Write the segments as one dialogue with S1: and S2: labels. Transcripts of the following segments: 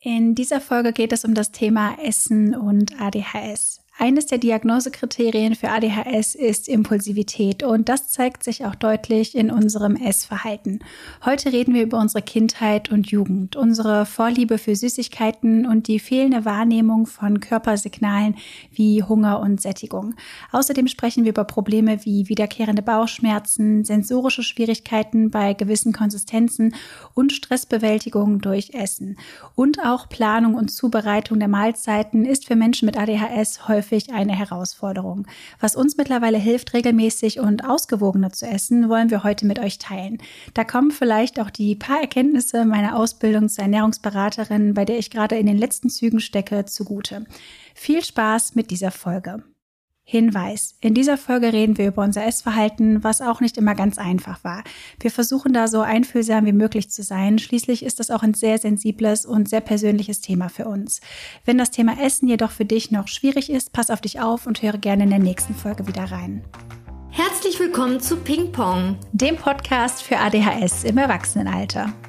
S1: In dieser Folge geht es um das Thema Essen und ADHS. Eines der Diagnosekriterien für ADHS ist Impulsivität und das zeigt sich auch deutlich in unserem Essverhalten. Heute reden wir über unsere Kindheit und Jugend, unsere Vorliebe für Süßigkeiten und die fehlende Wahrnehmung von Körpersignalen wie Hunger und Sättigung. Außerdem sprechen wir über Probleme wie wiederkehrende Bauchschmerzen, sensorische Schwierigkeiten bei gewissen Konsistenzen und Stressbewältigung durch Essen. Und auch Planung und Zubereitung der Mahlzeiten ist für Menschen mit ADHS häufig häufig eine Herausforderung. Was uns mittlerweile hilft, regelmäßig und ausgewogener zu essen, wollen wir heute mit euch teilen. Da kommen vielleicht auch die paar Erkenntnisse meiner Ausbildung zur Ernährungsberaterin, bei der ich gerade in den letzten Zügen stecke, zugute. Viel Spaß mit dieser Folge. Hinweis. In dieser Folge reden wir über unser Essverhalten, was auch nicht immer ganz einfach war. Wir versuchen da so einfühlsam wie möglich zu sein. Schließlich ist das auch ein sehr sensibles und sehr persönliches Thema für uns. Wenn das Thema Essen jedoch für dich noch schwierig ist, pass auf dich auf und höre gerne in der nächsten Folge wieder rein.
S2: Herzlich willkommen zu Ping Pong,
S1: dem Podcast für ADHS im Erwachsenenalter.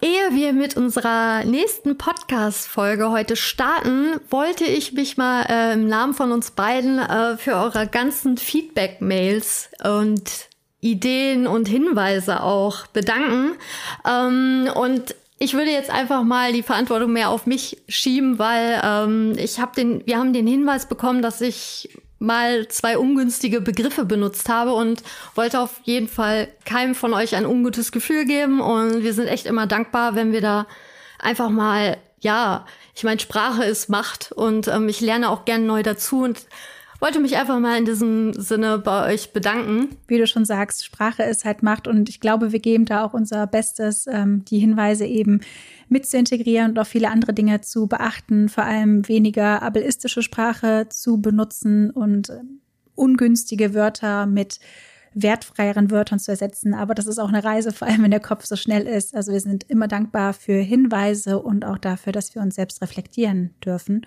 S2: Ehe wir mit unserer nächsten Podcast-Folge heute starten, wollte ich mich mal äh, im Namen von uns beiden äh, für eure ganzen Feedback-Mails und Ideen und Hinweise auch bedanken. Ähm, und ich würde jetzt einfach mal die Verantwortung mehr auf mich schieben, weil ähm, ich habe den, wir haben den Hinweis bekommen, dass ich mal zwei ungünstige Begriffe benutzt habe und wollte auf jeden Fall keinem von euch ein ungutes Gefühl geben. Und wir sind echt immer dankbar, wenn wir da einfach mal, ja, ich meine, Sprache ist Macht und ähm, ich lerne auch gern neu dazu und wollte mich einfach mal in diesem Sinne bei euch bedanken.
S1: Wie du schon sagst, Sprache ist halt Macht und ich glaube, wir geben da auch unser Bestes, ähm, die Hinweise eben mit zu integrieren und auch viele andere Dinge zu beachten, vor allem weniger ableistische Sprache zu benutzen und äh, ungünstige Wörter mit wertfreieren Wörtern zu ersetzen. Aber das ist auch eine Reise, vor allem wenn der Kopf so schnell ist. Also wir sind immer dankbar für Hinweise und auch dafür, dass wir uns selbst reflektieren dürfen.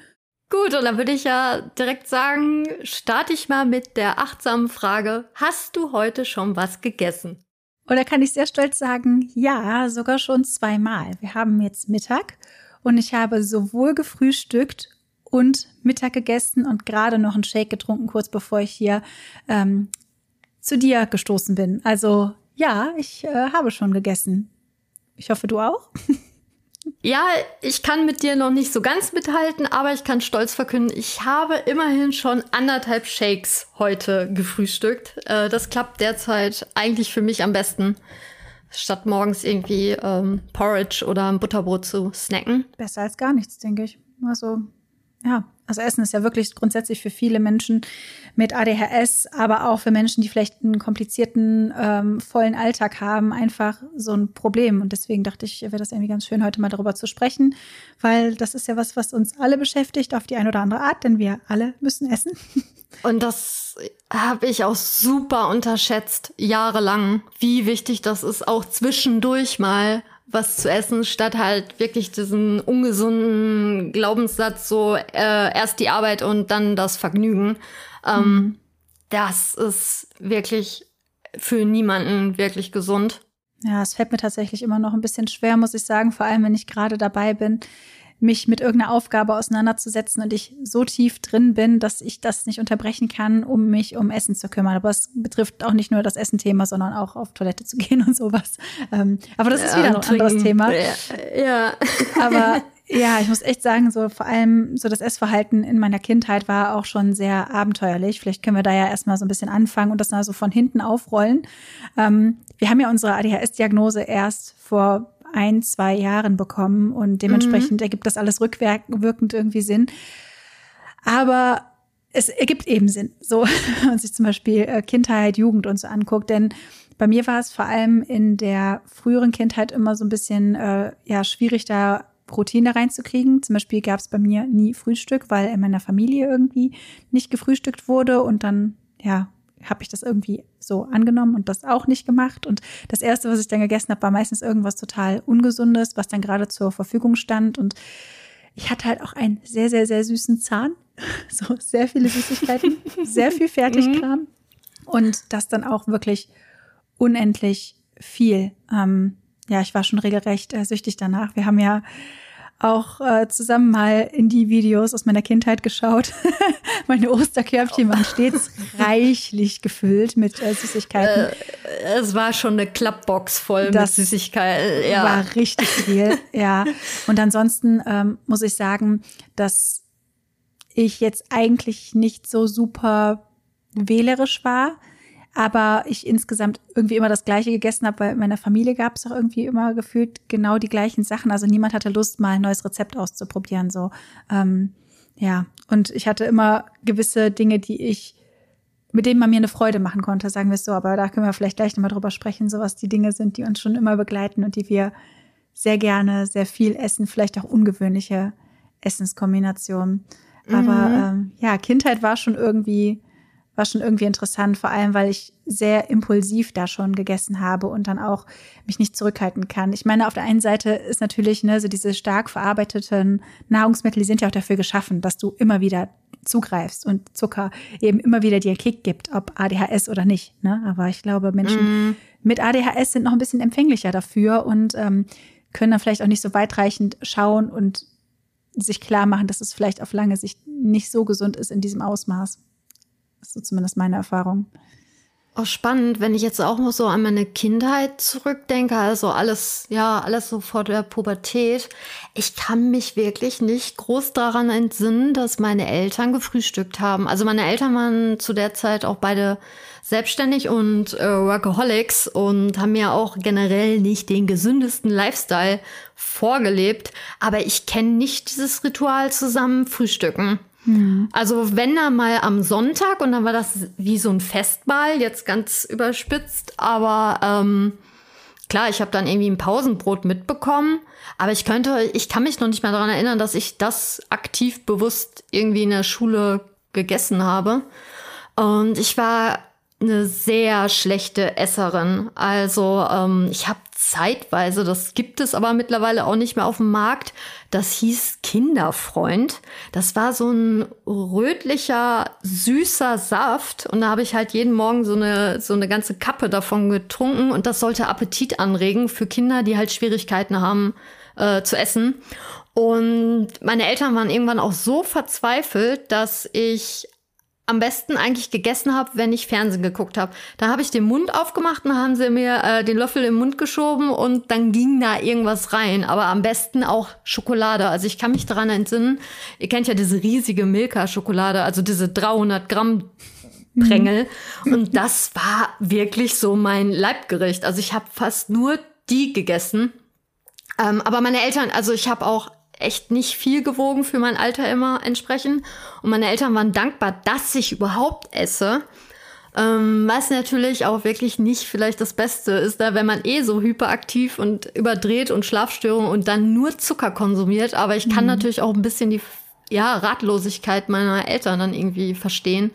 S2: Gut, und dann würde ich ja direkt sagen, starte ich mal mit der achtsamen Frage, hast du heute schon was gegessen?
S1: Und da kann ich sehr stolz sagen, ja, sogar schon zweimal. Wir haben jetzt Mittag und ich habe sowohl gefrühstückt und Mittag gegessen und gerade noch einen Shake getrunken, kurz bevor ich hier ähm, zu dir gestoßen bin. Also ja, ich äh, habe schon gegessen. Ich hoffe, du auch.
S2: Ja, ich kann mit dir noch nicht so ganz mithalten, aber ich kann stolz verkünden, ich habe immerhin schon anderthalb Shakes heute gefrühstückt. Äh, das klappt derzeit eigentlich für mich am besten, statt morgens irgendwie ähm, Porridge oder ein Butterbrot zu snacken.
S1: Besser als gar nichts, denke ich. Also, ja, also Essen ist ja wirklich grundsätzlich für viele Menschen mit ADHS, aber auch für Menschen, die vielleicht einen komplizierten, ähm, vollen Alltag haben, einfach so ein Problem. Und deswegen dachte ich, wäre das irgendwie ganz schön, heute mal darüber zu sprechen, weil das ist ja was, was uns alle beschäftigt auf die eine oder andere Art, denn wir alle müssen essen.
S2: Und das habe ich auch super unterschätzt, jahrelang, wie wichtig das ist, auch zwischendurch mal was zu essen, statt halt wirklich diesen ungesunden Glaubenssatz, so äh, erst die Arbeit und dann das Vergnügen. Ähm, mhm. Das ist wirklich für niemanden wirklich gesund.
S1: Ja, es fällt mir tatsächlich immer noch ein bisschen schwer, muss ich sagen, vor allem wenn ich gerade dabei bin, mich mit irgendeiner Aufgabe auseinanderzusetzen und ich so tief drin bin, dass ich das nicht unterbrechen kann, um mich um Essen zu kümmern. Aber es betrifft auch nicht nur das Essenthema, sondern auch auf Toilette zu gehen und sowas. Ähm, aber das ist wieder ein anderes Thema.
S2: Ja.
S1: Aber ja, ich muss echt sagen, so vor allem so das Essverhalten in meiner Kindheit war auch schon sehr abenteuerlich. Vielleicht können wir da ja erstmal so ein bisschen anfangen und das mal so von hinten aufrollen. Ähm, wir haben ja unsere ADHS-Diagnose erst vor ein, zwei Jahren bekommen und dementsprechend mhm. ergibt das alles rückwirkend irgendwie Sinn. Aber es ergibt eben Sinn, so wenn man sich zum Beispiel äh, Kindheit, Jugend und so anguckt, denn bei mir war es vor allem in der früheren Kindheit immer so ein bisschen äh, ja schwierig, da Routine reinzukriegen. Zum Beispiel gab es bei mir nie Frühstück, weil in meiner Familie irgendwie nicht gefrühstückt wurde und dann ja habe ich das irgendwie so angenommen und das auch nicht gemacht. Und das Erste, was ich dann gegessen habe, war meistens irgendwas total Ungesundes, was dann gerade zur Verfügung stand. Und ich hatte halt auch einen sehr, sehr, sehr süßen Zahn. So sehr viele Süßigkeiten, sehr viel Fertigkram. Mhm. Und das dann auch wirklich unendlich viel. Ähm, ja, ich war schon regelrecht äh, süchtig danach. Wir haben ja auch äh, zusammen mal in die Videos aus meiner Kindheit geschaut. Meine Osterkörbchen waren stets reichlich gefüllt mit äh, Süßigkeiten.
S2: Äh, es war schon eine Klappbox voll das mit Süßigkeiten.
S1: Ja. War richtig viel, ja. Und ansonsten ähm, muss ich sagen, dass ich jetzt eigentlich nicht so super wählerisch war aber ich insgesamt irgendwie immer das Gleiche gegessen habe, weil in meiner Familie gab es auch irgendwie immer gefühlt genau die gleichen Sachen. Also niemand hatte Lust, mal ein neues Rezept auszuprobieren. So, ähm, ja. Und ich hatte immer gewisse Dinge, die ich, mit denen man mir eine Freude machen konnte, sagen wir es so. Aber da können wir vielleicht gleich nochmal drüber sprechen, so was die Dinge sind, die uns schon immer begleiten und die wir sehr gerne, sehr viel essen, vielleicht auch ungewöhnliche Essenskombinationen. Aber mhm. ähm, ja, Kindheit war schon irgendwie war schon irgendwie interessant, vor allem weil ich sehr impulsiv da schon gegessen habe und dann auch mich nicht zurückhalten kann. Ich meine, auf der einen Seite ist natürlich ne, so diese stark verarbeiteten Nahrungsmittel, die sind ja auch dafür geschaffen, dass du immer wieder zugreifst und Zucker eben immer wieder dir Kick gibt, ob ADHS oder nicht. Ne? Aber ich glaube, Menschen mm. mit ADHS sind noch ein bisschen empfänglicher dafür und ähm, können dann vielleicht auch nicht so weitreichend schauen und sich klar machen, dass es vielleicht auf lange Sicht nicht so gesund ist in diesem Ausmaß. Das ist so zumindest meine Erfahrung.
S2: Auch spannend, wenn ich jetzt auch noch so an meine Kindheit zurückdenke, also alles, ja, alles so vor der Pubertät. Ich kann mich wirklich nicht groß daran entsinnen, dass meine Eltern gefrühstückt haben. Also meine Eltern waren zu der Zeit auch beide selbstständig und äh, Workaholics und haben mir auch generell nicht den gesündesten Lifestyle vorgelebt. Aber ich kenne nicht dieses Ritual zusammen frühstücken. Also wenn er mal am Sonntag und dann war das wie so ein Festmahl, jetzt ganz überspitzt, aber ähm, klar, ich habe dann irgendwie ein Pausenbrot mitbekommen, aber ich könnte, ich kann mich noch nicht mehr daran erinnern, dass ich das aktiv bewusst irgendwie in der Schule gegessen habe. Und ich war eine sehr schlechte Esserin. Also ähm, ich habe zeitweise, das gibt es aber mittlerweile auch nicht mehr auf dem Markt, das hieß Kinderfreund. Das war so ein rötlicher, süßer Saft und da habe ich halt jeden Morgen so eine, so eine ganze Kappe davon getrunken und das sollte Appetit anregen für Kinder, die halt Schwierigkeiten haben äh, zu essen. Und meine Eltern waren irgendwann auch so verzweifelt, dass ich am besten eigentlich gegessen habe, wenn ich Fernsehen geguckt habe. Da habe ich den Mund aufgemacht und haben sie mir äh, den Löffel im Mund geschoben und dann ging da irgendwas rein. Aber am besten auch Schokolade. Also ich kann mich daran entsinnen, ihr kennt ja diese riesige Milka-Schokolade, also diese 300 Gramm Prängel. Mhm. Und das war wirklich so mein Leibgericht. Also ich habe fast nur die gegessen. Ähm, aber meine Eltern, also ich habe auch echt nicht viel gewogen für mein Alter immer entsprechend. Und meine Eltern waren dankbar, dass ich überhaupt esse. Ähm, was natürlich auch wirklich nicht vielleicht das Beste ist, da wenn man eh so hyperaktiv und überdreht und Schlafstörungen und dann nur Zucker konsumiert. Aber ich kann mhm. natürlich auch ein bisschen die ja, Ratlosigkeit meiner Eltern dann irgendwie verstehen.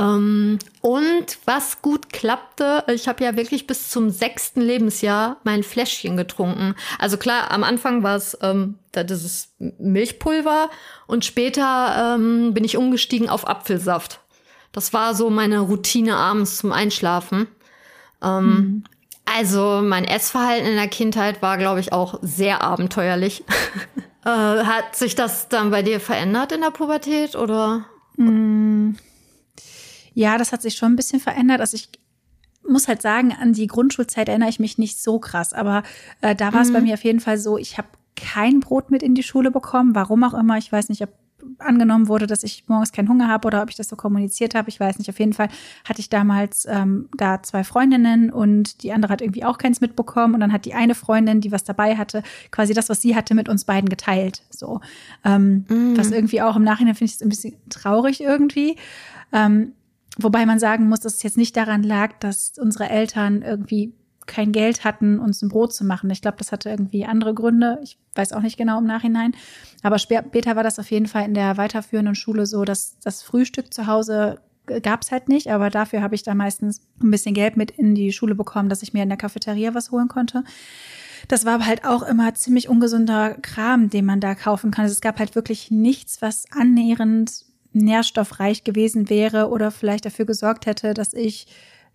S2: Ähm, und was gut klappte, ich habe ja wirklich bis zum sechsten Lebensjahr mein Fläschchen getrunken. Also klar, am Anfang war es ähm, dieses Milchpulver und später ähm, bin ich umgestiegen auf Apfelsaft. Das war so meine Routine abends zum Einschlafen. Ähm, mhm. Also mein Essverhalten in der Kindheit war, glaube ich, auch sehr abenteuerlich. äh, hat sich das dann bei dir verändert in der Pubertät oder?
S1: Mhm. Ja, das hat sich schon ein bisschen verändert. Also ich muss halt sagen, an die Grundschulzeit erinnere ich mich nicht so krass, aber äh, da war es mhm. bei mir auf jeden Fall so, ich habe kein Brot mit in die Schule bekommen, warum auch immer. Ich weiß nicht, ob angenommen wurde, dass ich morgens keinen Hunger habe oder ob ich das so kommuniziert habe. Ich weiß nicht. Auf jeden Fall hatte ich damals ähm, da zwei Freundinnen und die andere hat irgendwie auch keins mitbekommen. Und dann hat die eine Freundin, die was dabei hatte, quasi das, was sie hatte, mit uns beiden geteilt. So. Ähm, mm. Was irgendwie auch im Nachhinein finde ich ein bisschen traurig irgendwie. Ähm, wobei man sagen muss, dass es jetzt nicht daran lag, dass unsere Eltern irgendwie kein Geld hatten, uns ein Brot zu machen. Ich glaube, das hatte irgendwie andere Gründe. Ich weiß auch nicht genau im Nachhinein. Aber später war das auf jeden Fall in der weiterführenden Schule so, dass das Frühstück zu Hause gab es halt nicht, aber dafür habe ich da meistens ein bisschen Geld mit in die Schule bekommen, dass ich mir in der Cafeteria was holen konnte. Das war aber halt auch immer ziemlich ungesunder Kram, den man da kaufen kann. Also es gab halt wirklich nichts, was annähernd nährstoffreich gewesen wäre oder vielleicht dafür gesorgt hätte, dass ich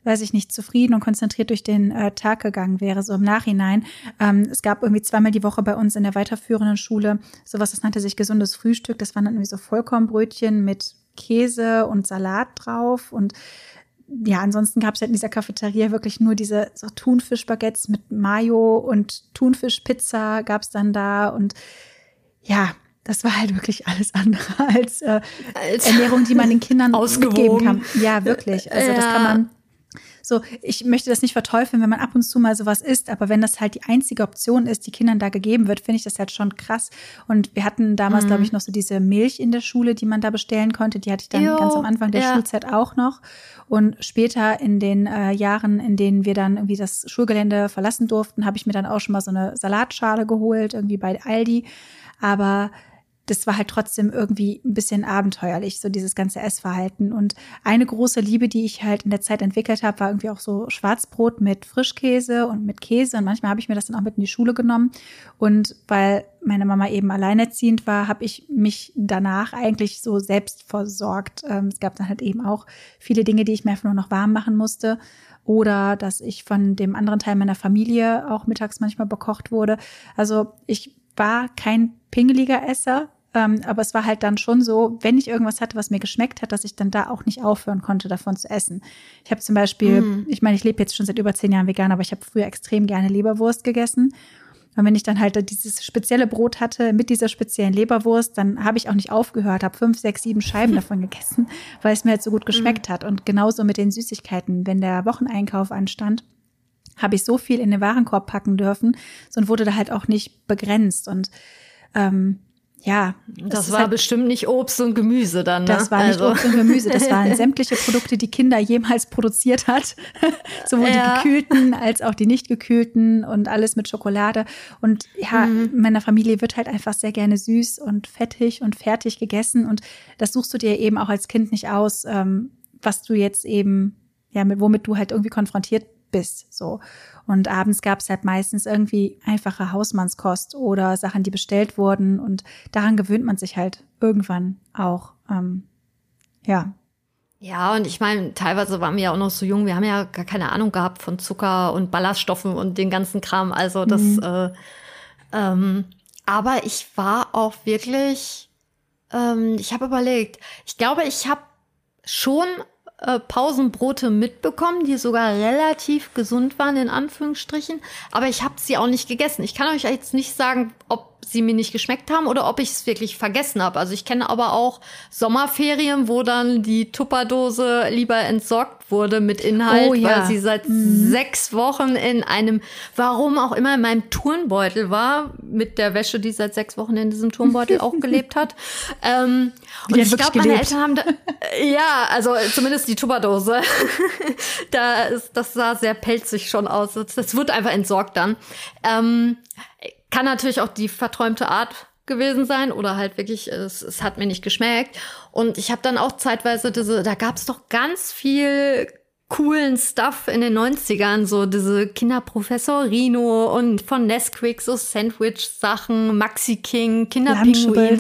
S1: weiß ich nicht, zufrieden und konzentriert durch den äh, Tag gegangen wäre, so im Nachhinein. Ähm, es gab irgendwie zweimal die Woche bei uns in der weiterführenden Schule sowas, das nannte sich gesundes Frühstück. Das waren dann irgendwie so Vollkornbrötchen mit Käse und Salat drauf und ja, ansonsten gab es halt in dieser Cafeteria wirklich nur diese so Thunfischbaguettes mit Mayo und Thunfischpizza gab es dann da und ja, das war halt wirklich alles andere als, äh, als Ernährung, die man den Kindern ausgeben kann. Ja, wirklich. Also ja. das kann man so, ich möchte das nicht verteufeln, wenn man ab und zu mal sowas isst, aber wenn das halt die einzige Option ist, die Kindern da gegeben wird, finde ich das halt schon krass. Und wir hatten damals, mhm. glaube ich, noch so diese Milch in der Schule, die man da bestellen konnte. Die hatte ich dann jo, ganz am Anfang der ja. Schulzeit auch noch. Und später in den äh, Jahren, in denen wir dann irgendwie das Schulgelände verlassen durften, habe ich mir dann auch schon mal so eine Salatschale geholt, irgendwie bei Aldi. Aber das war halt trotzdem irgendwie ein bisschen abenteuerlich, so dieses ganze Essverhalten. Und eine große Liebe, die ich halt in der Zeit entwickelt habe, war irgendwie auch so Schwarzbrot mit Frischkäse und mit Käse. Und manchmal habe ich mir das dann auch mit in die Schule genommen. Und weil meine Mama eben alleinerziehend war, habe ich mich danach eigentlich so selbst versorgt. Ähm, es gab dann halt eben auch viele Dinge, die ich mir einfach nur noch warm machen musste oder dass ich von dem anderen Teil meiner Familie auch mittags manchmal bekocht wurde. Also ich war kein pingeliger Esser, ähm, aber es war halt dann schon so, wenn ich irgendwas hatte, was mir geschmeckt hat, dass ich dann da auch nicht aufhören konnte, davon zu essen. Ich habe zum Beispiel, mm. ich meine, ich lebe jetzt schon seit über zehn Jahren vegan, aber ich habe früher extrem gerne Leberwurst gegessen. Und wenn ich dann halt dieses spezielle Brot hatte mit dieser speziellen Leberwurst, dann habe ich auch nicht aufgehört, habe fünf, sechs, sieben Scheiben davon gegessen, weil es mir halt so gut geschmeckt mm. hat. Und genauso mit den Süßigkeiten, wenn der Wocheneinkauf anstand, habe ich so viel in den Warenkorb packen dürfen so und wurde da halt auch nicht begrenzt. Und ähm, ja.
S2: Das war halt, bestimmt nicht Obst und Gemüse dann. Ne?
S1: Das war nicht also. Obst und Gemüse. Das waren sämtliche Produkte, die Kinder jemals produziert hat. Sowohl ja. die gekühlten als auch die nicht gekühlten und alles mit Schokolade. Und ja, mhm. in meiner Familie wird halt einfach sehr gerne süß und fettig und fertig gegessen. Und das suchst du dir eben auch als Kind nicht aus, ähm, was du jetzt eben, ja, mit, womit du halt irgendwie konfrontiert bist. So. Und abends gab es halt meistens irgendwie einfache Hausmannskost oder Sachen, die bestellt wurden. Und daran gewöhnt man sich halt irgendwann auch. Ähm, ja.
S2: Ja, und ich meine, teilweise waren wir ja auch noch so jung, wir haben ja gar keine Ahnung gehabt von Zucker und Ballaststoffen und den ganzen Kram. Also das, mhm. äh, ähm, aber ich war auch wirklich, ähm, ich habe überlegt, ich glaube, ich habe schon äh, Pausenbrote mitbekommen, die sogar relativ gesund waren, in Anführungsstrichen. Aber ich habe sie auch nicht gegessen. Ich kann euch jetzt nicht sagen, ob sie mir nicht geschmeckt haben oder ob ich es wirklich vergessen habe. Also ich kenne aber auch Sommerferien, wo dann die Tupperdose lieber entsorgt wurde mit Inhalt, oh, ja. weil sie seit mhm. sechs Wochen in einem, warum auch immer, in meinem Turnbeutel war, mit der Wäsche, die seit sechs Wochen in diesem Turnbeutel auch gelebt hat. Ähm, und ich glaube, meine Eltern haben da, ja, also zumindest die Tupperdose. da ist, das sah sehr pelzig schon aus. Das, das wird einfach entsorgt dann. Ähm, kann natürlich auch die verträumte Art gewesen sein oder halt wirklich, es, es hat mir nicht geschmeckt. Und ich habe dann auch zeitweise diese, da gab es doch ganz viel coolen Stuff in den 90ern, so diese Kinderprofessor Rino und von Nesquik, so Sandwich-Sachen, Maxi King, Kinderpinguin.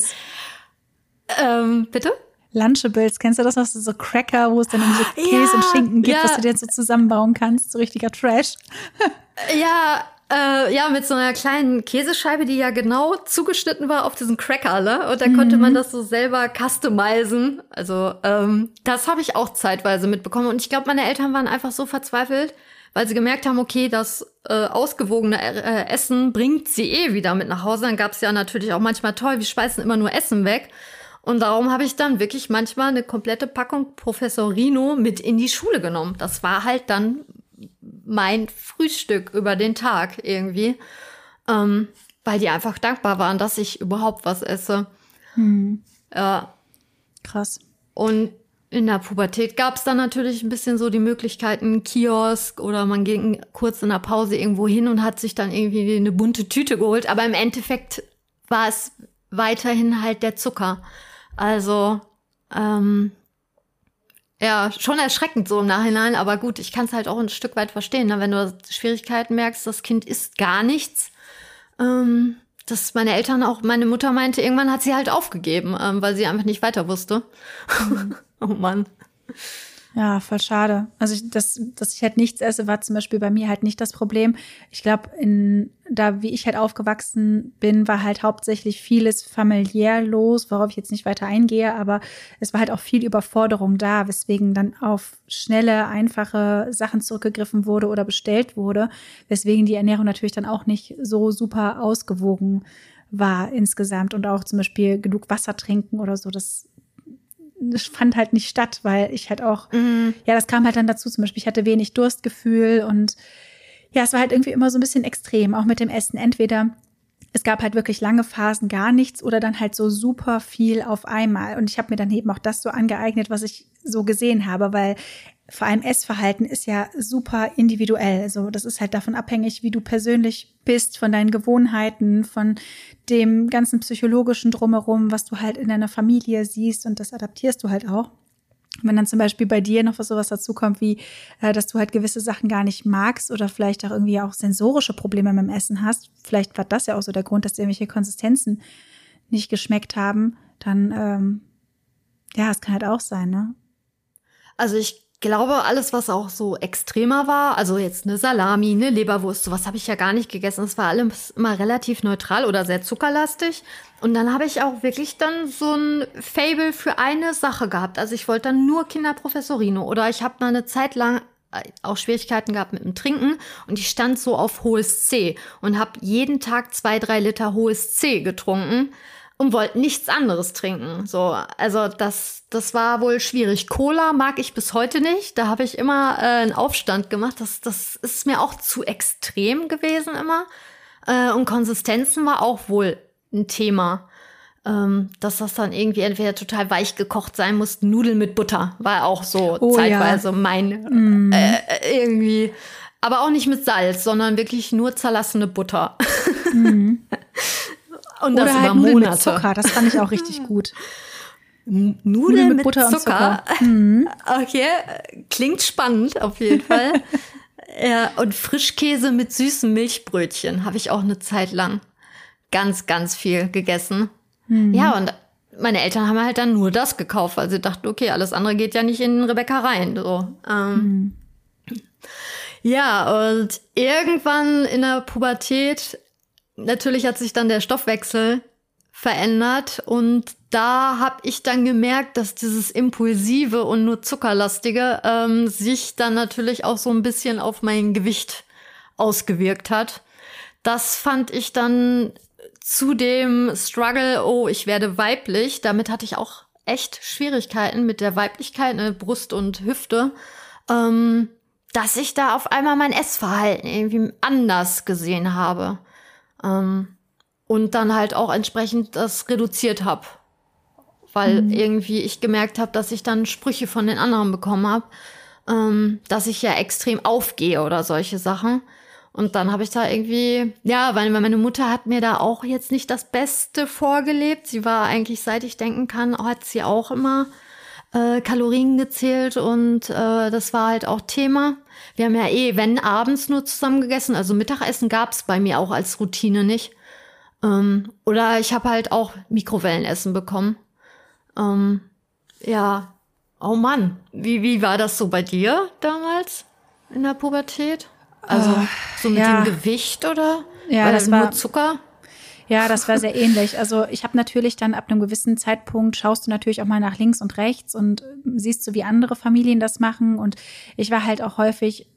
S2: Ähm, bitte?
S1: Lunchables, kennst du das noch? So Cracker, wo es dann so Käse ja, und Schinken gibt, ja. was du dir jetzt so zusammenbauen kannst, so richtiger Trash.
S2: ja, äh, ja, mit so einer kleinen Käsescheibe, die ja genau zugeschnitten war auf diesen Cracker, ne? Und da mhm. konnte man mhm. das so selber customizen. Also, ähm, das habe ich auch zeitweise mitbekommen. Und ich glaube, meine Eltern waren einfach so verzweifelt, weil sie gemerkt haben, okay, das äh, ausgewogene äh, Essen bringt sie eh wieder mit nach Hause. Dann gab es ja natürlich auch manchmal toll, wir speisen immer nur Essen weg. Und darum habe ich dann wirklich manchmal eine komplette Packung Professor Rino mit in die Schule genommen. Das war halt dann mein Frühstück über den Tag irgendwie. Ähm, weil die einfach dankbar waren, dass ich überhaupt was esse. Hm. Ja.
S1: Krass.
S2: Und in der Pubertät gab es dann natürlich ein bisschen so die Möglichkeiten, Kiosk oder man ging kurz in der Pause irgendwo hin und hat sich dann irgendwie eine bunte Tüte geholt. Aber im Endeffekt war es weiterhin halt der Zucker. Also, ähm, ja, schon erschreckend so im Nachhinein, aber gut, ich kann es halt auch ein Stück weit verstehen. Ne? Wenn du Schwierigkeiten merkst, das Kind isst gar nichts. Ähm, dass meine Eltern auch, meine Mutter meinte, irgendwann hat sie halt aufgegeben, ähm, weil sie einfach nicht weiter wusste. Mhm. oh Mann.
S1: Ja, voll schade. Also ich, dass, dass ich halt nichts esse, war zum Beispiel bei mir halt nicht das Problem. Ich glaube, in da wie ich halt aufgewachsen bin, war halt hauptsächlich vieles familiär los, worauf ich jetzt nicht weiter eingehe, aber es war halt auch viel Überforderung da, weswegen dann auf schnelle, einfache Sachen zurückgegriffen wurde oder bestellt wurde, weswegen die Ernährung natürlich dann auch nicht so super ausgewogen war insgesamt und auch zum Beispiel genug Wasser trinken oder so. Das das fand halt nicht statt, weil ich halt auch, mhm. ja, das kam halt dann dazu. Zum Beispiel, ich hatte wenig Durstgefühl und ja, es war halt irgendwie immer so ein bisschen extrem, auch mit dem Essen. Entweder es gab halt wirklich lange Phasen gar nichts oder dann halt so super viel auf einmal. Und ich habe mir dann eben auch das so angeeignet, was ich so gesehen habe, weil vor allem Essverhalten ist ja super individuell. Also das ist halt davon abhängig, wie du persönlich bist, von deinen Gewohnheiten, von dem ganzen psychologischen Drumherum, was du halt in deiner Familie siehst und das adaptierst du halt auch. Wenn dann zum Beispiel bei dir noch was sowas dazukommt, wie äh, dass du halt gewisse Sachen gar nicht magst oder vielleicht auch irgendwie auch sensorische Probleme mit dem Essen hast, vielleicht war das ja auch so der Grund, dass dir irgendwelche Konsistenzen nicht geschmeckt haben, dann ähm, ja, es kann halt auch sein, ne?
S2: Also ich glaube, alles, was auch so extremer war, also jetzt eine Salami, eine Leberwurst, sowas habe ich ja gar nicht gegessen. Es war alles immer relativ neutral oder sehr zuckerlastig. Und dann habe ich auch wirklich dann so ein Fable für eine Sache gehabt. Also ich wollte dann nur Kinderprofessorino oder ich habe mal eine Zeit lang äh, auch Schwierigkeiten gehabt mit dem Trinken und ich stand so auf hohes C und habe jeden Tag zwei, drei Liter hohes C getrunken und wollte nichts anderes trinken. So, also das, das war wohl schwierig. Cola mag ich bis heute nicht. Da habe ich immer äh, einen Aufstand gemacht. Das, das ist mir auch zu extrem gewesen immer. Äh, und Konsistenzen war auch wohl ein Thema. Ähm, dass das dann irgendwie entweder total weich gekocht sein muss. Nudeln mit Butter war auch so oh, zeitweise ja. mein mm. äh, irgendwie. Aber auch nicht mit Salz, sondern wirklich nur zerlassene Butter. Mm.
S1: Und das Oder halt über Nudeln Monate. mit Zucker, das fand ich auch richtig gut.
S2: Nudeln, Nudeln mit, mit Butter Zucker. und Zucker. Mhm. Okay, klingt spannend auf jeden Fall. ja, und Frischkäse mit süßen Milchbrötchen habe ich auch eine Zeit lang ganz, ganz viel gegessen. Mhm. Ja, und meine Eltern haben halt dann nur das gekauft, weil sie dachten, okay, alles andere geht ja nicht in Rebecca rein. So. Ähm. Mhm. Ja, und irgendwann in der Pubertät natürlich hat sich dann der Stoffwechsel verändert und da habe ich dann gemerkt, dass dieses impulsive und nur zuckerlastige ähm, sich dann natürlich auch so ein bisschen auf mein Gewicht ausgewirkt hat. Das fand ich dann zu dem Struggle, oh, ich werde weiblich. Damit hatte ich auch echt Schwierigkeiten mit der Weiblichkeit, ne, Brust und Hüfte, ähm, dass ich da auf einmal mein Essverhalten irgendwie anders gesehen habe. Ähm, und dann halt auch entsprechend das reduziert habe. Weil mhm. irgendwie ich gemerkt habe, dass ich dann Sprüche von den anderen bekommen habe, ähm, dass ich ja extrem aufgehe oder solche Sachen. Und dann habe ich da irgendwie, ja, weil meine Mutter hat mir da auch jetzt nicht das Beste vorgelebt. Sie war eigentlich, seit ich denken kann, hat sie auch immer äh, Kalorien gezählt und äh, das war halt auch Thema. Wir haben ja eh, wenn abends nur zusammen gegessen, also Mittagessen gab's bei mir auch als Routine nicht. Ähm, oder ich habe halt auch Mikrowellenessen bekommen. Ähm, ja, oh Mann, wie, wie war das so bei dir damals in der Pubertät? Also uh, so mit ja. dem Gewicht oder?
S1: Ja, Weil das war Zucker. Ja, das war sehr ähnlich. Also ich habe natürlich dann ab einem gewissen Zeitpunkt schaust du natürlich auch mal nach links und rechts und siehst so, wie andere Familien das machen. Und ich war halt auch häufig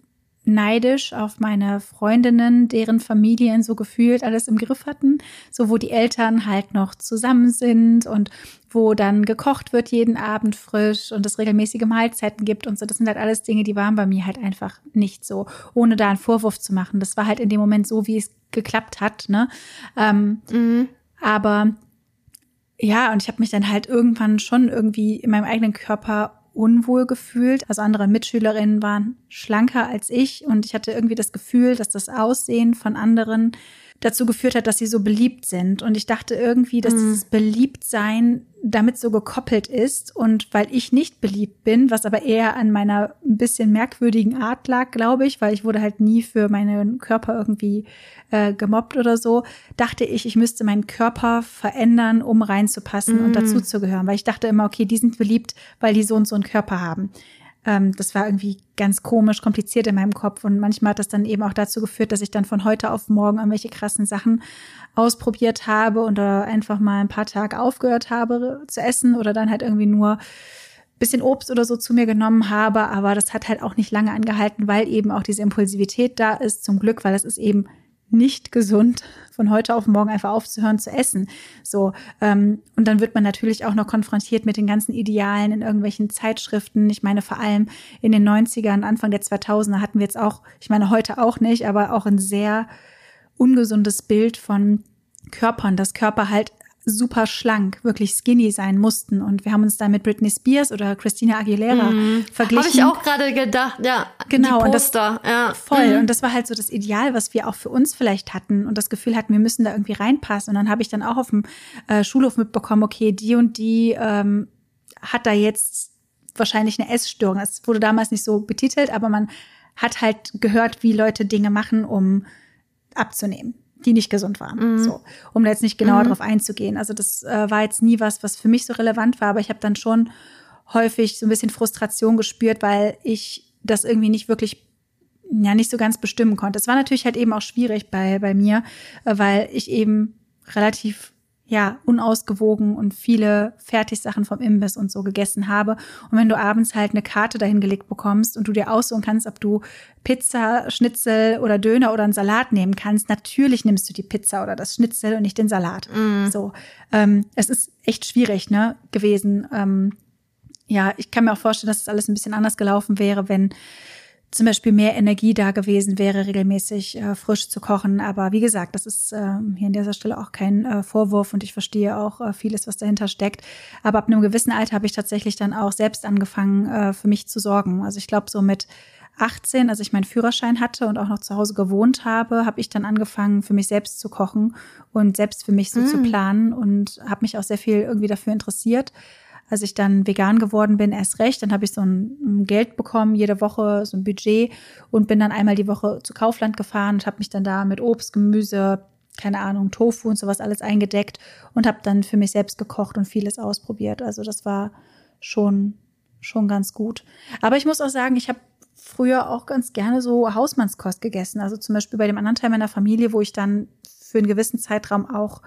S1: neidisch auf meine Freundinnen, deren Familien so gefühlt alles im Griff hatten, so wo die Eltern halt noch zusammen sind und wo dann gekocht wird jeden Abend frisch und es regelmäßige Mahlzeiten gibt und so. Das sind halt alles Dinge, die waren bei mir halt einfach nicht so, ohne da einen Vorwurf zu machen. Das war halt in dem Moment so, wie es geklappt hat, ne? Ähm, mhm. Aber ja, und ich habe mich dann halt irgendwann schon irgendwie in meinem eigenen Körper unwohl gefühlt. Also andere Mitschülerinnen waren schlanker als ich und ich hatte irgendwie das Gefühl, dass das Aussehen von anderen dazu geführt hat, dass sie so beliebt sind. Und ich dachte irgendwie, dass mhm. dieses Beliebtsein damit so gekoppelt ist. Und weil ich nicht beliebt bin, was aber eher an meiner ein bisschen merkwürdigen Art lag, glaube ich, weil ich wurde halt nie für meinen Körper irgendwie äh, gemobbt oder so, dachte ich, ich müsste meinen Körper verändern, um reinzupassen mm. und dazuzugehören. Weil ich dachte immer, okay, die sind beliebt, weil die so und so einen Körper haben. Ähm, das war irgendwie ganz komisch, kompliziert in meinem Kopf. Und manchmal hat das dann eben auch dazu geführt, dass ich dann von heute auf morgen irgendwelche krassen Sachen ausprobiert habe und einfach mal ein paar Tage aufgehört habe zu essen oder dann halt irgendwie nur bisschen Obst oder so zu mir genommen habe, aber das hat halt auch nicht lange angehalten, weil eben auch diese Impulsivität da ist, zum Glück, weil es ist eben nicht gesund, von heute auf morgen einfach aufzuhören zu essen. So ähm, und dann wird man natürlich auch noch konfrontiert mit den ganzen Idealen in irgendwelchen Zeitschriften. Ich meine vor allem in den 90ern, Anfang der 2000er hatten wir jetzt auch, ich meine heute auch nicht, aber auch ein sehr ungesundes Bild von Körpern, dass Körper halt super schlank, wirklich skinny sein mussten. Und wir haben uns da mit Britney Spears oder Christina Aguilera mm. verglichen.
S2: Habe ich auch gerade gedacht, ja.
S1: Genau.
S2: Die Poster,
S1: und das, ja. Voll. Mm. Und das war halt so das Ideal, was wir auch für uns vielleicht hatten und das Gefühl hatten, wir müssen da irgendwie reinpassen. Und dann habe ich dann auch auf dem äh, Schulhof mitbekommen, okay, die und die ähm, hat da jetzt wahrscheinlich eine Essstörung. Das wurde damals nicht so betitelt, aber man hat halt gehört, wie Leute Dinge machen, um abzunehmen die nicht gesund waren. Mhm. So, um da jetzt nicht genauer mhm. drauf einzugehen. Also das äh, war jetzt nie was, was für mich so relevant war, aber ich habe dann schon häufig so ein bisschen Frustration gespürt, weil ich das irgendwie nicht wirklich ja nicht so ganz bestimmen konnte. Es war natürlich halt eben auch schwierig bei bei mir, äh, weil ich eben relativ ja, unausgewogen und viele Fertigsachen vom Imbiss und so gegessen habe. Und wenn du abends halt eine Karte dahingelegt bekommst und du dir aussuchen kannst, ob du Pizza, Schnitzel oder Döner oder einen Salat nehmen kannst, natürlich nimmst du die Pizza oder das Schnitzel und nicht den Salat. Mm. So, ähm, es ist echt schwierig, ne, gewesen. Ähm, ja, ich kann mir auch vorstellen, dass es das alles ein bisschen anders gelaufen wäre, wenn zum Beispiel mehr Energie da gewesen wäre, regelmäßig äh, frisch zu kochen. Aber wie gesagt, das ist äh, hier an dieser Stelle auch kein äh, Vorwurf und ich verstehe auch äh, vieles, was dahinter steckt. Aber ab einem gewissen Alter habe ich tatsächlich dann auch selbst angefangen, äh, für mich zu sorgen. Also ich glaube, so mit 18, als ich meinen Führerschein hatte und auch noch zu Hause gewohnt habe, habe ich dann angefangen, für mich selbst zu kochen und selbst für mich so mm. zu planen und habe mich auch sehr viel irgendwie dafür interessiert als ich dann vegan geworden bin, erst recht. Dann habe ich so ein Geld bekommen, jede Woche so ein Budget und bin dann einmal die Woche zu Kaufland gefahren und habe mich dann da mit Obst, Gemüse, keine Ahnung, Tofu und sowas alles eingedeckt und habe dann für mich selbst gekocht und vieles ausprobiert. Also das war schon schon ganz gut. Aber ich muss auch sagen, ich habe früher auch ganz gerne so Hausmannskost gegessen. Also zum Beispiel bei dem anderen Teil meiner Familie, wo ich dann für einen gewissen Zeitraum auch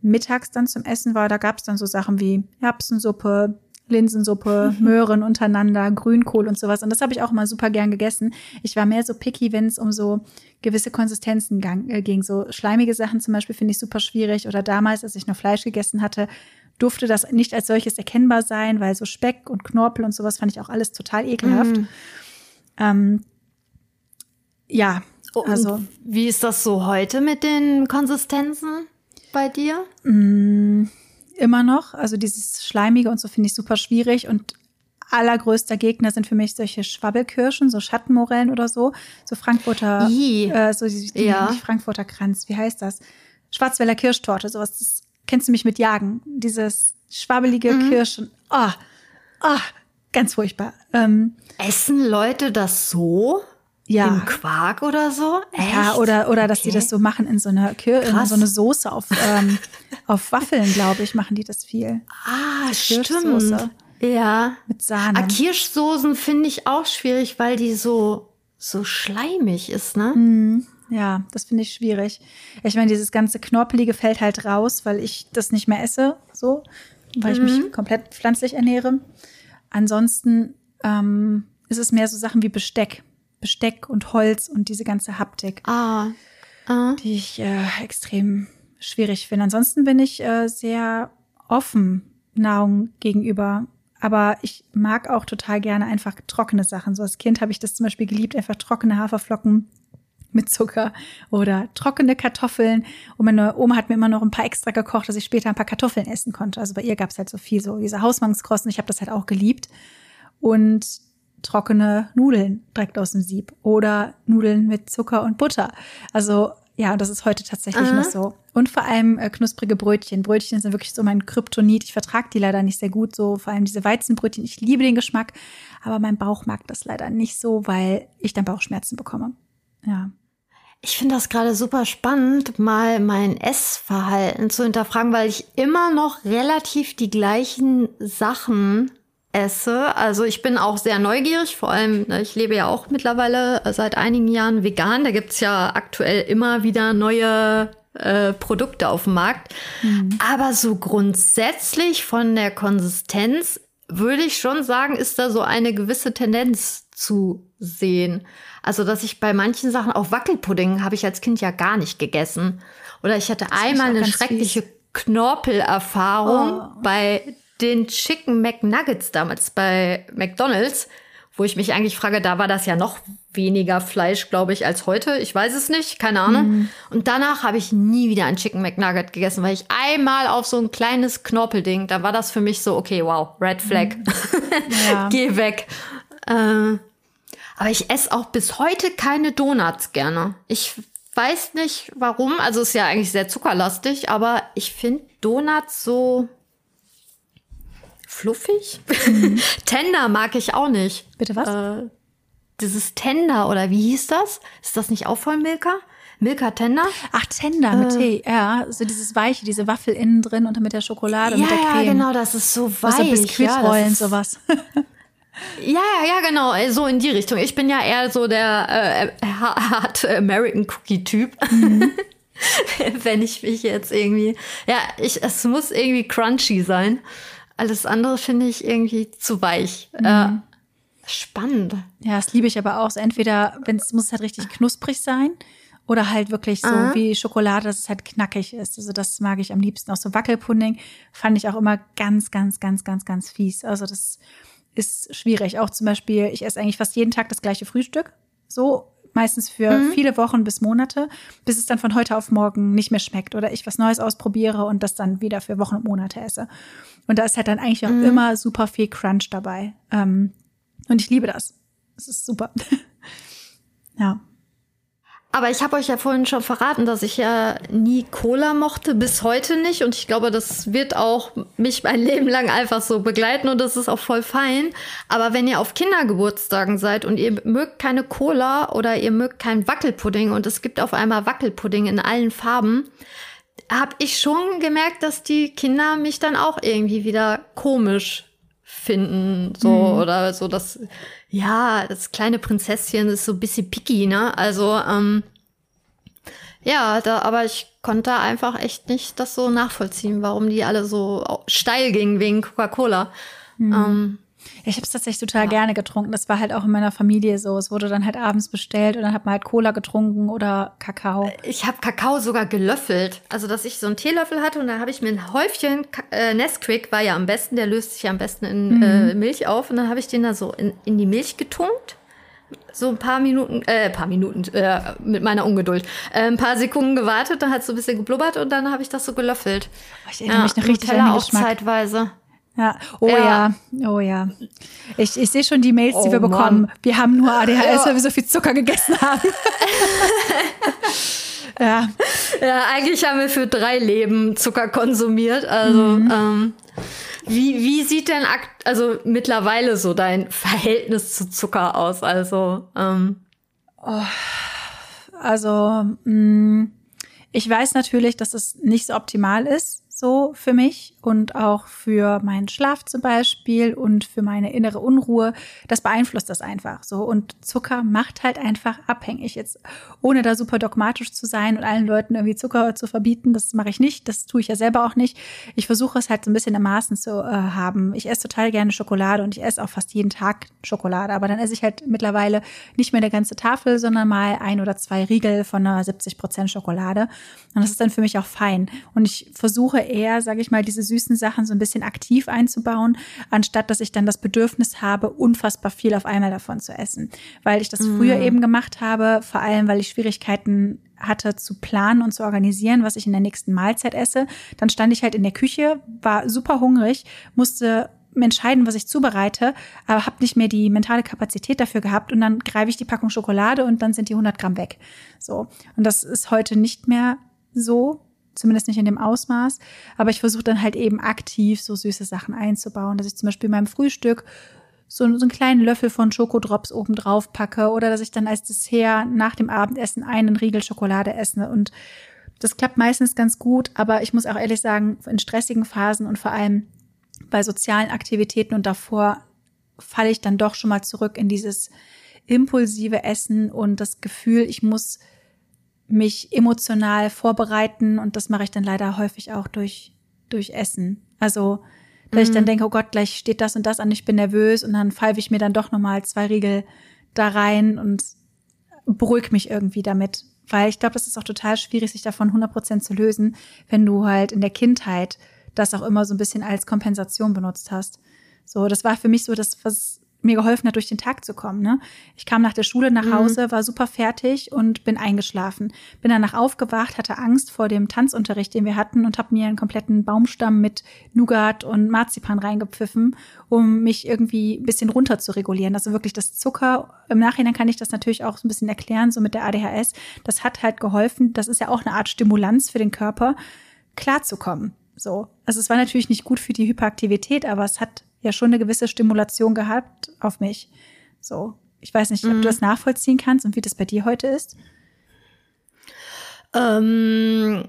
S1: mittags dann zum Essen war, da gab es dann so Sachen wie Erbsensuppe, Linsensuppe, Möhren untereinander, Grünkohl und sowas. Und das habe ich auch mal super gern gegessen. Ich war mehr so picky, wenn es um so gewisse Konsistenzen äh, ging. So schleimige Sachen zum Beispiel finde ich super schwierig. Oder damals, als ich noch Fleisch gegessen hatte, durfte das nicht als solches erkennbar sein, weil so Speck und Knorpel und sowas fand ich auch alles total ekelhaft. Mm. Ähm, ja, also. Und
S2: wie ist das so heute mit den Konsistenzen? Bei dir?
S1: Mm, immer noch. Also dieses Schleimige und so finde ich super schwierig. Und allergrößter Gegner sind für mich solche Schwabbelkirschen, so Schattenmorellen oder so. So Frankfurter, äh, so die, die ja. Frankfurter Kranz, wie heißt das? Schwarzwälder Kirschtorte, sowas. Das kennst du mich mit Jagen. Dieses schwabbelige mhm. Kirschen. Oh, oh, ganz furchtbar. Ähm,
S2: Essen Leute das so? Ja. im Quark oder so?
S1: Echt? Ja, oder, oder dass die das so machen in so einer Kür in so eine Soße auf, ähm, auf Waffeln, glaube ich, machen die das viel.
S2: Ah, stimmt. Ja.
S1: Mit Sahne.
S2: Ah, Kirschsoßen finde ich auch schwierig, weil die so, so schleimig ist, ne?
S1: Mm, ja, das finde ich schwierig. Ich meine, dieses ganze Knorpelige fällt halt raus, weil ich das nicht mehr esse, so, weil mhm. ich mich mhm. komplett pflanzlich ernähre. Ansonsten ähm, ist es mehr so Sachen wie Besteck. Besteck und Holz und diese ganze Haptik,
S2: ah. Ah.
S1: die ich äh, extrem schwierig finde. Ansonsten bin ich äh, sehr offen Nahrung gegenüber. Aber ich mag auch total gerne einfach trockene Sachen. So als Kind habe ich das zum Beispiel geliebt, einfach trockene Haferflocken mit Zucker oder trockene Kartoffeln. Und meine Oma hat mir immer noch ein paar extra gekocht, dass ich später ein paar Kartoffeln essen konnte. Also bei ihr gab es halt so viel, so diese Hausmannskosten. Ich habe das halt auch geliebt. und trockene Nudeln direkt aus dem Sieb oder Nudeln mit Zucker und Butter. Also ja, das ist heute tatsächlich Aha. noch so. Und vor allem äh, knusprige Brötchen. Brötchen sind wirklich so mein Kryptonit. Ich vertrage die leider nicht sehr gut, so vor allem diese Weizenbrötchen. Ich liebe den Geschmack, aber mein Bauch mag das leider nicht so, weil ich dann Bauchschmerzen bekomme. Ja.
S2: Ich finde das gerade super spannend, mal mein Essverhalten zu hinterfragen, weil ich immer noch relativ die gleichen Sachen esse. Also ich bin auch sehr neugierig, vor allem, ne, ich lebe ja auch mittlerweile seit einigen Jahren vegan. Da gibt's ja aktuell immer wieder neue äh, Produkte auf dem Markt. Mhm. Aber so grundsätzlich von der Konsistenz würde ich schon sagen, ist da so eine gewisse Tendenz zu sehen. Also, dass ich bei manchen Sachen, auch Wackelpudding habe ich als Kind ja gar nicht gegessen. Oder ich hatte das einmal eine schreckliche. Knorpelerfahrung oh. bei den Chicken McNuggets damals bei McDonald's, wo ich mich eigentlich frage, da war das ja noch weniger Fleisch, glaube ich, als heute. Ich weiß es nicht, keine Ahnung. Mhm. Und danach habe ich nie wieder ein Chicken McNugget gegessen, weil ich einmal auf so ein kleines Knorpelding, da war das für mich so, okay, wow, Red Flag. Mhm. Ja. Geh weg. Äh, aber ich esse auch bis heute keine Donuts gerne. Ich weiß nicht warum, also ist ja eigentlich sehr zuckerlastig, aber ich finde Donuts so fluffig. Mhm. Tender mag ich auch nicht.
S1: Bitte was? Äh,
S2: dieses Tender oder wie hieß das? Ist das nicht auch von Milka? Milka Tender?
S1: Ach, Tender mit äh, Tee, ja. So dieses Weiche, diese Waffel innen drin und mit der Schokolade,
S2: ja,
S1: mit der Creme.
S2: Ja, genau, das ist so weich. So
S1: Biskuitrollen, ja, sowas.
S2: Ja, ja, genau, so in die Richtung. Ich bin ja eher so der äh, hart American Cookie Typ. Mhm. Wenn ich mich jetzt irgendwie, ja, ich, es muss irgendwie crunchy sein. Alles andere finde ich irgendwie zu weich. Mhm. Äh, spannend.
S1: Ja, das liebe ich aber auch. So entweder, wenn es muss halt richtig knusprig sein oder halt wirklich so Aha. wie Schokolade, dass es halt knackig ist. Also das mag ich am liebsten. Auch so Wackelpudding fand ich auch immer ganz, ganz, ganz, ganz, ganz fies. Also das ist schwierig. Auch zum Beispiel, ich esse eigentlich fast jeden Tag das gleiche Frühstück. So meistens für mhm. viele Wochen bis Monate, bis es dann von heute auf morgen nicht mehr schmeckt oder ich was Neues ausprobiere und das dann wieder für Wochen und Monate esse. Und da ist halt dann eigentlich auch mhm. immer super viel Crunch dabei. Ähm, und ich liebe das. Es ist super. ja.
S2: Aber ich habe euch ja vorhin schon verraten, dass ich ja nie Cola mochte, bis heute nicht. Und ich glaube, das wird auch mich mein Leben lang einfach so begleiten und das ist auch voll fein. Aber wenn ihr auf Kindergeburtstagen seid und ihr mögt keine Cola oder ihr mögt keinen Wackelpudding und es gibt auf einmal Wackelpudding in allen Farben, habe ich schon gemerkt, dass die Kinder mich dann auch irgendwie wieder komisch finden, so mhm. oder so das ja, das kleine Prinzesschen ist so ein bisschen picky, ne? Also ähm, ja, da, aber ich konnte einfach echt nicht das so nachvollziehen, warum die alle so steil gingen wegen Coca-Cola. Mhm. Ähm,
S1: ich habe es tatsächlich total ja. gerne getrunken. Das war halt auch in meiner Familie so. Es wurde dann halt abends bestellt und dann hat man halt Cola getrunken oder Kakao.
S2: Ich habe Kakao sogar gelöffelt. Also, dass ich so einen Teelöffel hatte und dann habe ich mir ein Häufchen äh, Nesquik, war ja am besten, der löst sich ja am besten in mhm. äh, Milch auf. Und dann habe ich den da so in, in die Milch getunkt so ein paar Minuten, äh, paar Minuten äh, mit meiner Ungeduld, äh, ein paar Sekunden gewartet, dann hat es so ein bisschen geblubbert und dann habe ich das so gelöffelt.
S1: Ich erinnere ja, mich noch richtig an den auch
S2: zeitweise.
S1: Ja, oh ja. ja, oh ja. Ich, ich sehe schon die Mails, die oh, wir bekommen. Mann. Wir haben nur ADHS, ja. weil wir so viel Zucker gegessen haben.
S2: ja. Ja, eigentlich haben wir für drei Leben Zucker konsumiert. Also, mhm. ähm, wie, wie sieht denn akt also mittlerweile so dein Verhältnis zu Zucker aus? Also, ähm.
S1: oh, also, mh, mm, ich weiß natürlich, dass es nicht so optimal ist so für mich und auch für meinen Schlaf zum Beispiel und für meine innere Unruhe. Das beeinflusst das einfach so. Und Zucker macht halt einfach abhängig. Jetzt, ohne da super dogmatisch zu sein und allen Leuten irgendwie Zucker zu verbieten, das mache ich nicht. Das tue ich ja selber auch nicht. Ich versuche es halt so ein bisschen im Maßen zu äh, haben. Ich esse total gerne Schokolade und ich esse auch fast jeden Tag Schokolade. Aber dann esse ich halt mittlerweile nicht mehr eine ganze Tafel, sondern mal ein oder zwei Riegel von einer 70 Prozent Schokolade. Und das ist dann für mich auch fein. Und ich versuche eher, sage ich mal, diese süßen Sachen so ein bisschen aktiv einzubauen, anstatt dass ich dann das Bedürfnis habe, unfassbar viel auf einmal davon zu essen. Weil ich das mm. früher eben gemacht habe, vor allem weil ich Schwierigkeiten hatte zu planen und zu organisieren, was ich in der nächsten Mahlzeit esse. Dann stand ich halt in der Küche, war super hungrig, musste entscheiden, was ich zubereite, aber habe nicht mehr die mentale Kapazität dafür gehabt und dann greife ich die Packung Schokolade und dann sind die 100 Gramm weg. So. Und das ist heute nicht mehr so, zumindest nicht in dem Ausmaß. Aber ich versuche dann halt eben aktiv so süße Sachen einzubauen, dass ich zum Beispiel in meinem Frühstück so, so einen kleinen Löffel von Schokodrops oben drauf packe oder dass ich dann als Dessert nach dem Abendessen einen Riegel Schokolade esse und das klappt meistens ganz gut, aber ich muss auch ehrlich sagen, in stressigen Phasen und vor allem bei sozialen Aktivitäten und davor falle ich dann doch schon mal zurück in dieses impulsive Essen und das Gefühl, ich muss mich emotional vorbereiten und das mache ich dann leider häufig auch durch, durch Essen. Also, dass mhm. ich dann mhm. denke, oh Gott, gleich steht das und das an, ich bin nervös und dann pfeife ich mir dann doch nochmal zwei Riegel da rein und beruhig mich irgendwie damit. Weil ich glaube, das ist auch total schwierig, sich davon 100 Prozent zu lösen, wenn du halt in der Kindheit das auch immer so ein bisschen als Kompensation benutzt hast. So, das war für mich so das, was mir geholfen hat, durch den Tag zu kommen. Ne? Ich kam nach der Schule nach mhm. Hause, mhm. war super fertig und bin eingeschlafen. Bin danach aufgewacht, hatte Angst vor dem Tanzunterricht, den wir hatten und habe mir einen kompletten Baumstamm mit Nougat und Marzipan reingepfiffen, um mich irgendwie ein bisschen runter zu regulieren. Also wirklich das Zucker. Im Nachhinein kann ich das natürlich auch so ein bisschen erklären, so mit der ADHS. Das hat halt geholfen. Das ist ja auch eine Art Stimulanz für den Körper, klarzukommen. So. Also es war natürlich nicht gut für die Hyperaktivität, aber es hat ja schon eine gewisse Stimulation gehabt auf mich. So. Ich weiß nicht, ob mhm. du das nachvollziehen kannst und wie das bei dir heute ist.
S2: Ähm,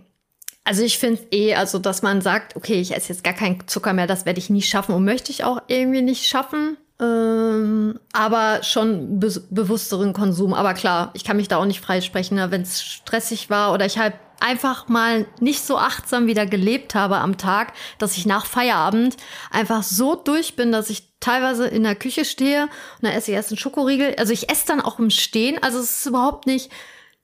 S2: also ich finde eh, also dass man sagt, okay, ich esse jetzt gar keinen Zucker mehr, das werde ich nie schaffen und möchte ich auch irgendwie nicht schaffen. Ähm, aber schon be bewussteren Konsum. Aber klar, ich kann mich da auch nicht freisprechen, ne? wenn es stressig war oder ich halt einfach mal nicht so achtsam wieder gelebt habe am Tag, dass ich nach Feierabend einfach so durch bin, dass ich teilweise in der Küche stehe und dann esse ich erst einen Schokoriegel. Also ich esse dann auch im Stehen. Also es ist überhaupt nicht,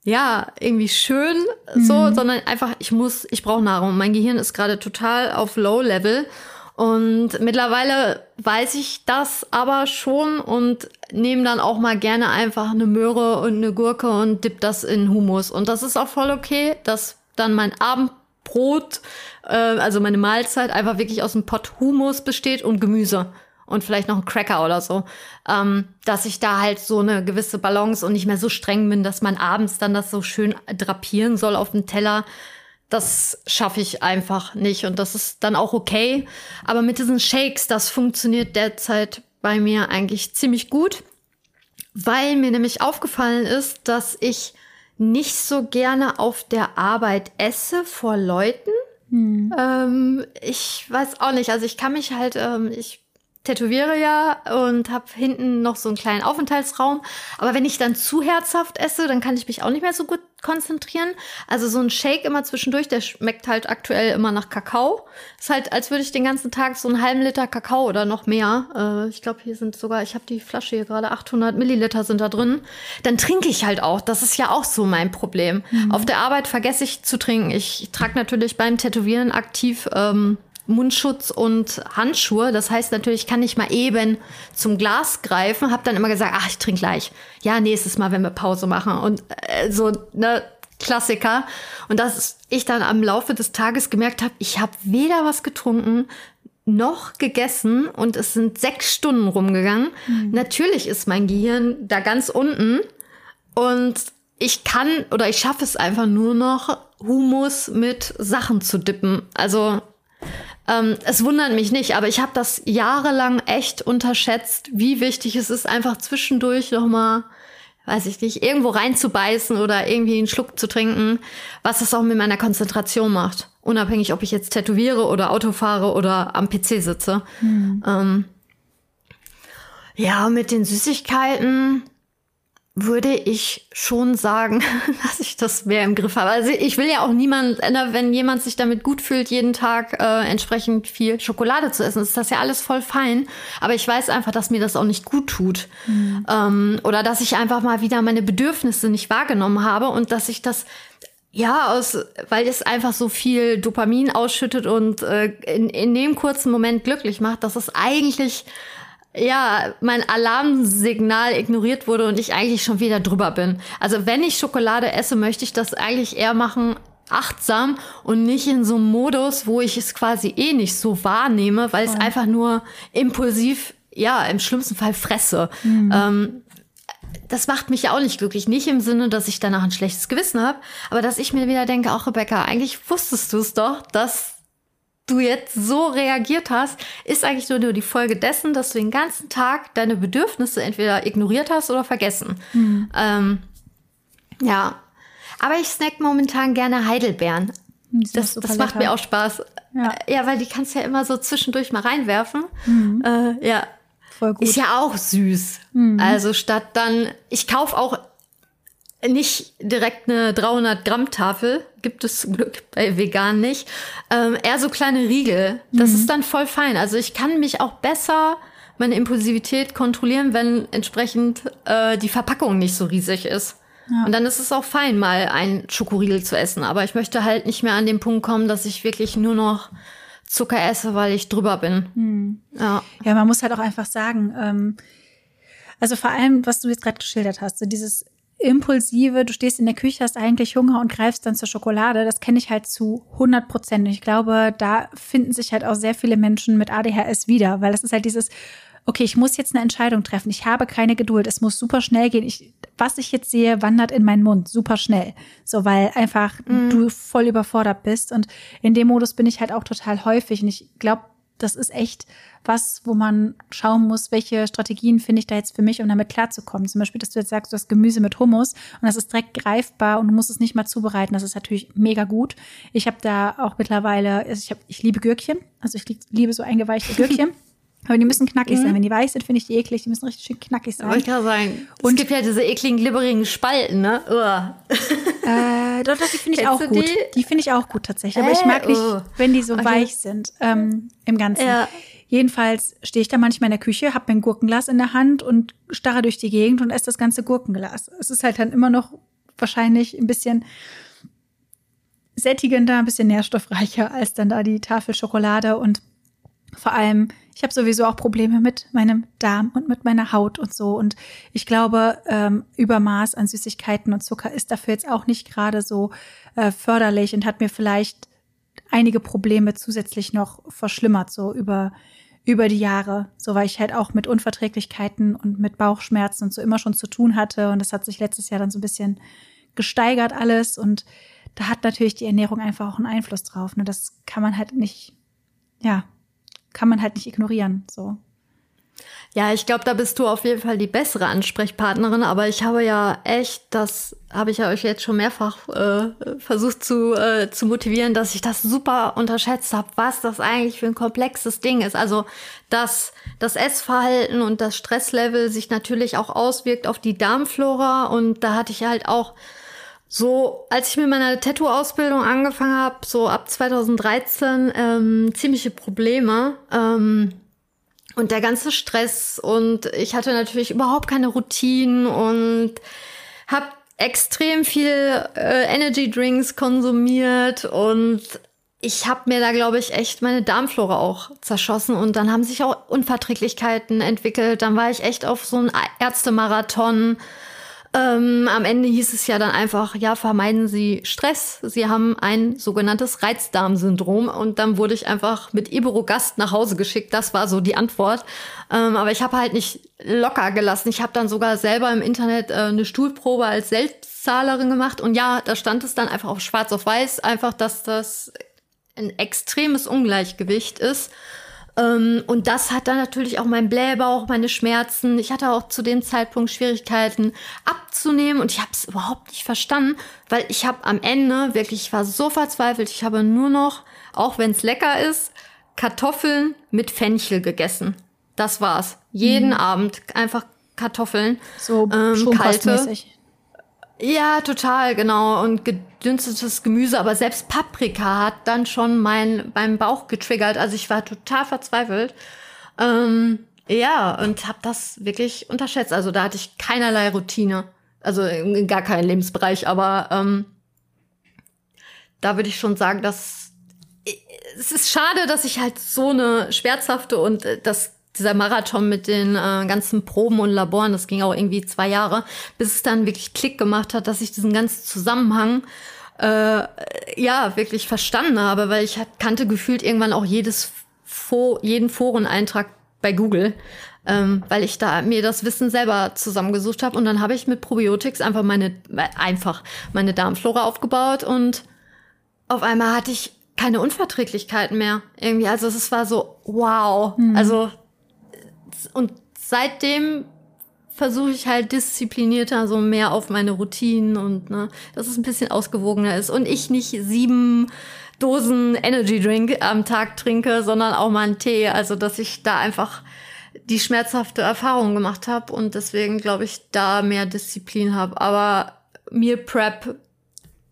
S2: ja, irgendwie schön so, mhm. sondern einfach, ich muss, ich brauche Nahrung. Mein Gehirn ist gerade total auf Low Level. Und mittlerweile weiß ich das aber schon und nehme dann auch mal gerne einfach eine Möhre und eine Gurke und dipp das in Humus. Und das ist auch voll okay, dass dann mein Abendbrot, äh, also meine Mahlzeit, einfach wirklich aus einem Pott Humus besteht und Gemüse und vielleicht noch ein Cracker oder so, ähm, dass ich da halt so eine gewisse Balance und nicht mehr so streng bin, dass man abends dann das so schön drapieren soll auf dem Teller das schaffe ich einfach nicht und das ist dann auch okay. Aber mit diesen Shakes, das funktioniert derzeit bei mir eigentlich ziemlich gut, weil mir nämlich aufgefallen ist, dass ich nicht so gerne auf der Arbeit esse vor Leuten. Hm. Ähm, ich weiß auch nicht, also ich kann mich halt, ähm, ich tätowiere ja und habe hinten noch so einen kleinen Aufenthaltsraum. Aber wenn ich dann zu herzhaft esse, dann kann ich mich auch nicht mehr so gut konzentrieren. Also so ein Shake immer zwischendurch, der schmeckt halt aktuell immer nach Kakao. Ist halt, als würde ich den ganzen Tag so einen halben Liter Kakao oder noch mehr. Äh, ich glaube, hier sind sogar, ich habe die Flasche hier gerade, 800 Milliliter sind da drin. Dann trinke ich halt auch. Das ist ja auch so mein Problem. Mhm. Auf der Arbeit vergesse ich zu trinken. Ich trage natürlich beim Tätowieren aktiv ähm, Mundschutz und Handschuhe. Das heißt natürlich, kann ich mal eben zum Glas greifen. Hab dann immer gesagt, ach, ich trinke gleich. Ja, nächstes Mal, wenn wir Pause machen. Und äh, so, ne, Klassiker. Und dass ich dann am Laufe des Tages gemerkt habe, ich habe weder was getrunken noch gegessen und es sind sechs Stunden rumgegangen. Mhm. Natürlich ist mein Gehirn da ganz unten und ich kann oder ich schaffe es einfach nur noch, Humus mit Sachen zu dippen. Also ähm, es wundert mich nicht, aber ich habe das jahrelang echt unterschätzt, wie wichtig es ist, einfach zwischendurch noch mal, weiß ich nicht, irgendwo reinzubeißen oder irgendwie einen Schluck zu trinken, was das auch mit meiner Konzentration macht. Unabhängig, ob ich jetzt tätowiere oder Auto fahre oder am PC sitze. Mhm. Ähm, ja, mit den Süßigkeiten würde ich schon sagen, dass ich das mehr im Griff habe. Also ich will ja auch niemand, wenn jemand sich damit gut fühlt, jeden Tag äh, entsprechend viel Schokolade zu essen, ist das ja alles voll fein. Aber ich weiß einfach, dass mir das auch nicht gut tut. Mhm. Ähm, oder dass ich einfach mal wieder meine Bedürfnisse nicht wahrgenommen habe und dass ich das ja, aus, weil es einfach so viel Dopamin ausschüttet und äh, in, in dem kurzen Moment glücklich macht, dass es eigentlich ja, mein Alarmsignal ignoriert wurde und ich eigentlich schon wieder drüber bin. Also wenn ich Schokolade esse, möchte ich das eigentlich eher machen achtsam und nicht in so einem Modus, wo ich es quasi eh nicht so wahrnehme, weil es einfach nur impulsiv, ja, im schlimmsten Fall fresse. Mhm. Ähm, das macht mich ja auch nicht glücklich. Nicht im Sinne, dass ich danach ein schlechtes Gewissen habe, aber dass ich mir wieder denke, auch Rebecca, eigentlich wusstest du es doch, dass du jetzt so reagiert hast, ist eigentlich nur die Folge dessen, dass du den ganzen Tag deine Bedürfnisse entweder ignoriert hast oder vergessen. Mhm. Ähm, ja, aber ich snack momentan gerne Heidelbeeren. Das, das, das macht mir auch Spaß. Ja. ja. weil die kannst du ja immer so zwischendurch mal reinwerfen. Mhm. Äh, ja. Voll gut. Ist ja auch süß. Mhm. Also statt dann, ich kaufe auch nicht direkt eine 300 Gramm Tafel, gibt es zum Glück bei vegan nicht. Ähm, eher so kleine Riegel. Das mhm. ist dann voll fein. Also ich kann mich auch besser meine Impulsivität kontrollieren, wenn entsprechend äh, die Verpackung nicht so riesig ist. Ja. Und dann ist es auch fein, mal ein Schokoriegel zu essen. Aber ich möchte halt nicht mehr an den Punkt kommen, dass ich wirklich nur noch Zucker esse, weil ich drüber bin.
S1: Hm. Ja. ja, man muss halt auch einfach sagen, ähm, also vor allem, was du jetzt gerade geschildert hast, so dieses impulsive, du stehst in der Küche, hast eigentlich Hunger und greifst dann zur Schokolade, das kenne ich halt zu 100 Prozent. Ich glaube, da finden sich halt auch sehr viele Menschen mit ADHS wieder, weil das ist halt dieses, okay, ich muss jetzt eine Entscheidung treffen. Ich habe keine Geduld. Es muss super schnell gehen. Ich, was ich jetzt sehe, wandert in meinen Mund super schnell. So, weil einfach mm. du voll überfordert bist. Und in dem Modus bin ich halt auch total häufig. Und ich glaube, das ist echt was, wo man schauen muss, welche Strategien finde ich da jetzt für mich, um damit klarzukommen. Zum Beispiel, dass du jetzt sagst, du hast Gemüse mit Hummus und das ist direkt greifbar und du musst es nicht mal zubereiten. Das ist natürlich mega gut. Ich habe da auch mittlerweile, also ich, hab, ich liebe Gürkchen, also ich liebe so eingeweichte Gürkchen. Aber die müssen knackig mhm. sein. Wenn die weich sind, finde ich die eklig. Die müssen richtig schön knackig sein.
S2: Wollte ich gerade sagen. Und es gibt ja diese ekligen, glibberigen Spalten, ne?
S1: Äh, doch, doch, die finde ich auch gut. Die, die finde ich auch gut tatsächlich. Aber äh, ich mag nicht, uh. wenn die so okay. weich sind ähm, im Ganzen. Ja. Jedenfalls stehe ich da manchmal in der Küche, habe mein Gurkenglas in der Hand und starre durch die Gegend und esse das ganze Gurkenglas. Es ist halt dann immer noch wahrscheinlich ein bisschen sättigender, ein bisschen nährstoffreicher als dann da die Tafel Schokolade und vor allem, ich habe sowieso auch Probleme mit meinem Darm und mit meiner Haut und so. Und ich glaube, ähm, Übermaß an Süßigkeiten und Zucker ist dafür jetzt auch nicht gerade so äh, förderlich und hat mir vielleicht einige Probleme zusätzlich noch verschlimmert, so über, über die Jahre. So weil ich halt auch mit Unverträglichkeiten und mit Bauchschmerzen und so immer schon zu tun hatte. Und das hat sich letztes Jahr dann so ein bisschen gesteigert alles. Und da hat natürlich die Ernährung einfach auch einen Einfluss drauf. Ne? Das kann man halt nicht, ja, kann man halt nicht ignorieren. So.
S2: Ja, ich glaube, da bist du auf jeden Fall die bessere Ansprechpartnerin, aber ich habe ja echt, das habe ich ja euch jetzt schon mehrfach äh, versucht zu, äh, zu motivieren, dass ich das super unterschätzt habe, was das eigentlich für ein komplexes Ding ist. Also, dass das Essverhalten und das Stresslevel sich natürlich auch auswirkt auf die Darmflora und da hatte ich halt auch so, als ich mit meiner Tattoo-Ausbildung angefangen habe, so ab 2013, ähm, ziemliche Probleme. Ähm, und der ganze Stress und ich hatte natürlich überhaupt keine Routinen und habe extrem viel äh, Energy Drinks konsumiert und ich habe mir da glaube ich echt meine Darmflora auch zerschossen und dann haben sich auch Unverträglichkeiten entwickelt. Dann war ich echt auf so einem Ärztemarathon ähm, am Ende hieß es ja dann einfach, ja, vermeiden Sie Stress. Sie haben ein sogenanntes Reizdarmsyndrom. Und dann wurde ich einfach mit Iberogast nach Hause geschickt. Das war so die Antwort. Ähm, aber ich habe halt nicht locker gelassen. Ich habe dann sogar selber im Internet äh, eine Stuhlprobe als Selbstzahlerin gemacht. Und ja, da stand es dann einfach auf schwarz auf weiß, einfach, dass das ein extremes Ungleichgewicht ist. Ähm, und das hat dann natürlich auch mein Blähbauch, meine Schmerzen. Ich hatte auch zu dem Zeitpunkt Schwierigkeiten abzunehmen und ich habe es überhaupt nicht verstanden, weil ich habe am Ende wirklich, ich war so verzweifelt, ich habe nur noch, auch wenn es lecker ist, Kartoffeln mit Fenchel gegessen. Das war's. Jeden mhm. Abend einfach Kartoffeln.
S1: So ähm, kalte.
S2: Ja, total, genau. Und gedünstetes Gemüse, aber selbst Paprika hat dann schon mein, meinen Bauch getriggert. Also ich war total verzweifelt. Ähm, ja, und habe das wirklich unterschätzt. Also da hatte ich keinerlei Routine. Also in gar keinen Lebensbereich, aber ähm, da würde ich schon sagen, dass es ist schade, dass ich halt so eine schmerzhafte und äh, das dieser Marathon mit den äh, ganzen Proben und Laboren, das ging auch irgendwie zwei Jahre, bis es dann wirklich Klick gemacht hat, dass ich diesen ganzen Zusammenhang äh, ja wirklich verstanden habe, weil ich kannte gefühlt irgendwann auch jedes Fo jeden Foreneintrag bei Google, ähm, weil ich da mir das Wissen selber zusammengesucht habe und dann habe ich mit Probiotics einfach meine einfach meine Darmflora aufgebaut und auf einmal hatte ich keine Unverträglichkeiten mehr irgendwie. Also es war so wow. Mhm. Also und seitdem versuche ich halt disziplinierter so mehr auf meine Routinen und ne, dass es ein bisschen ausgewogener ist und ich nicht sieben Dosen Energy Drink am Tag trinke, sondern auch mal einen Tee. Also dass ich da einfach die schmerzhafte Erfahrung gemacht habe und deswegen glaube ich da mehr Disziplin habe. Aber Meal Prep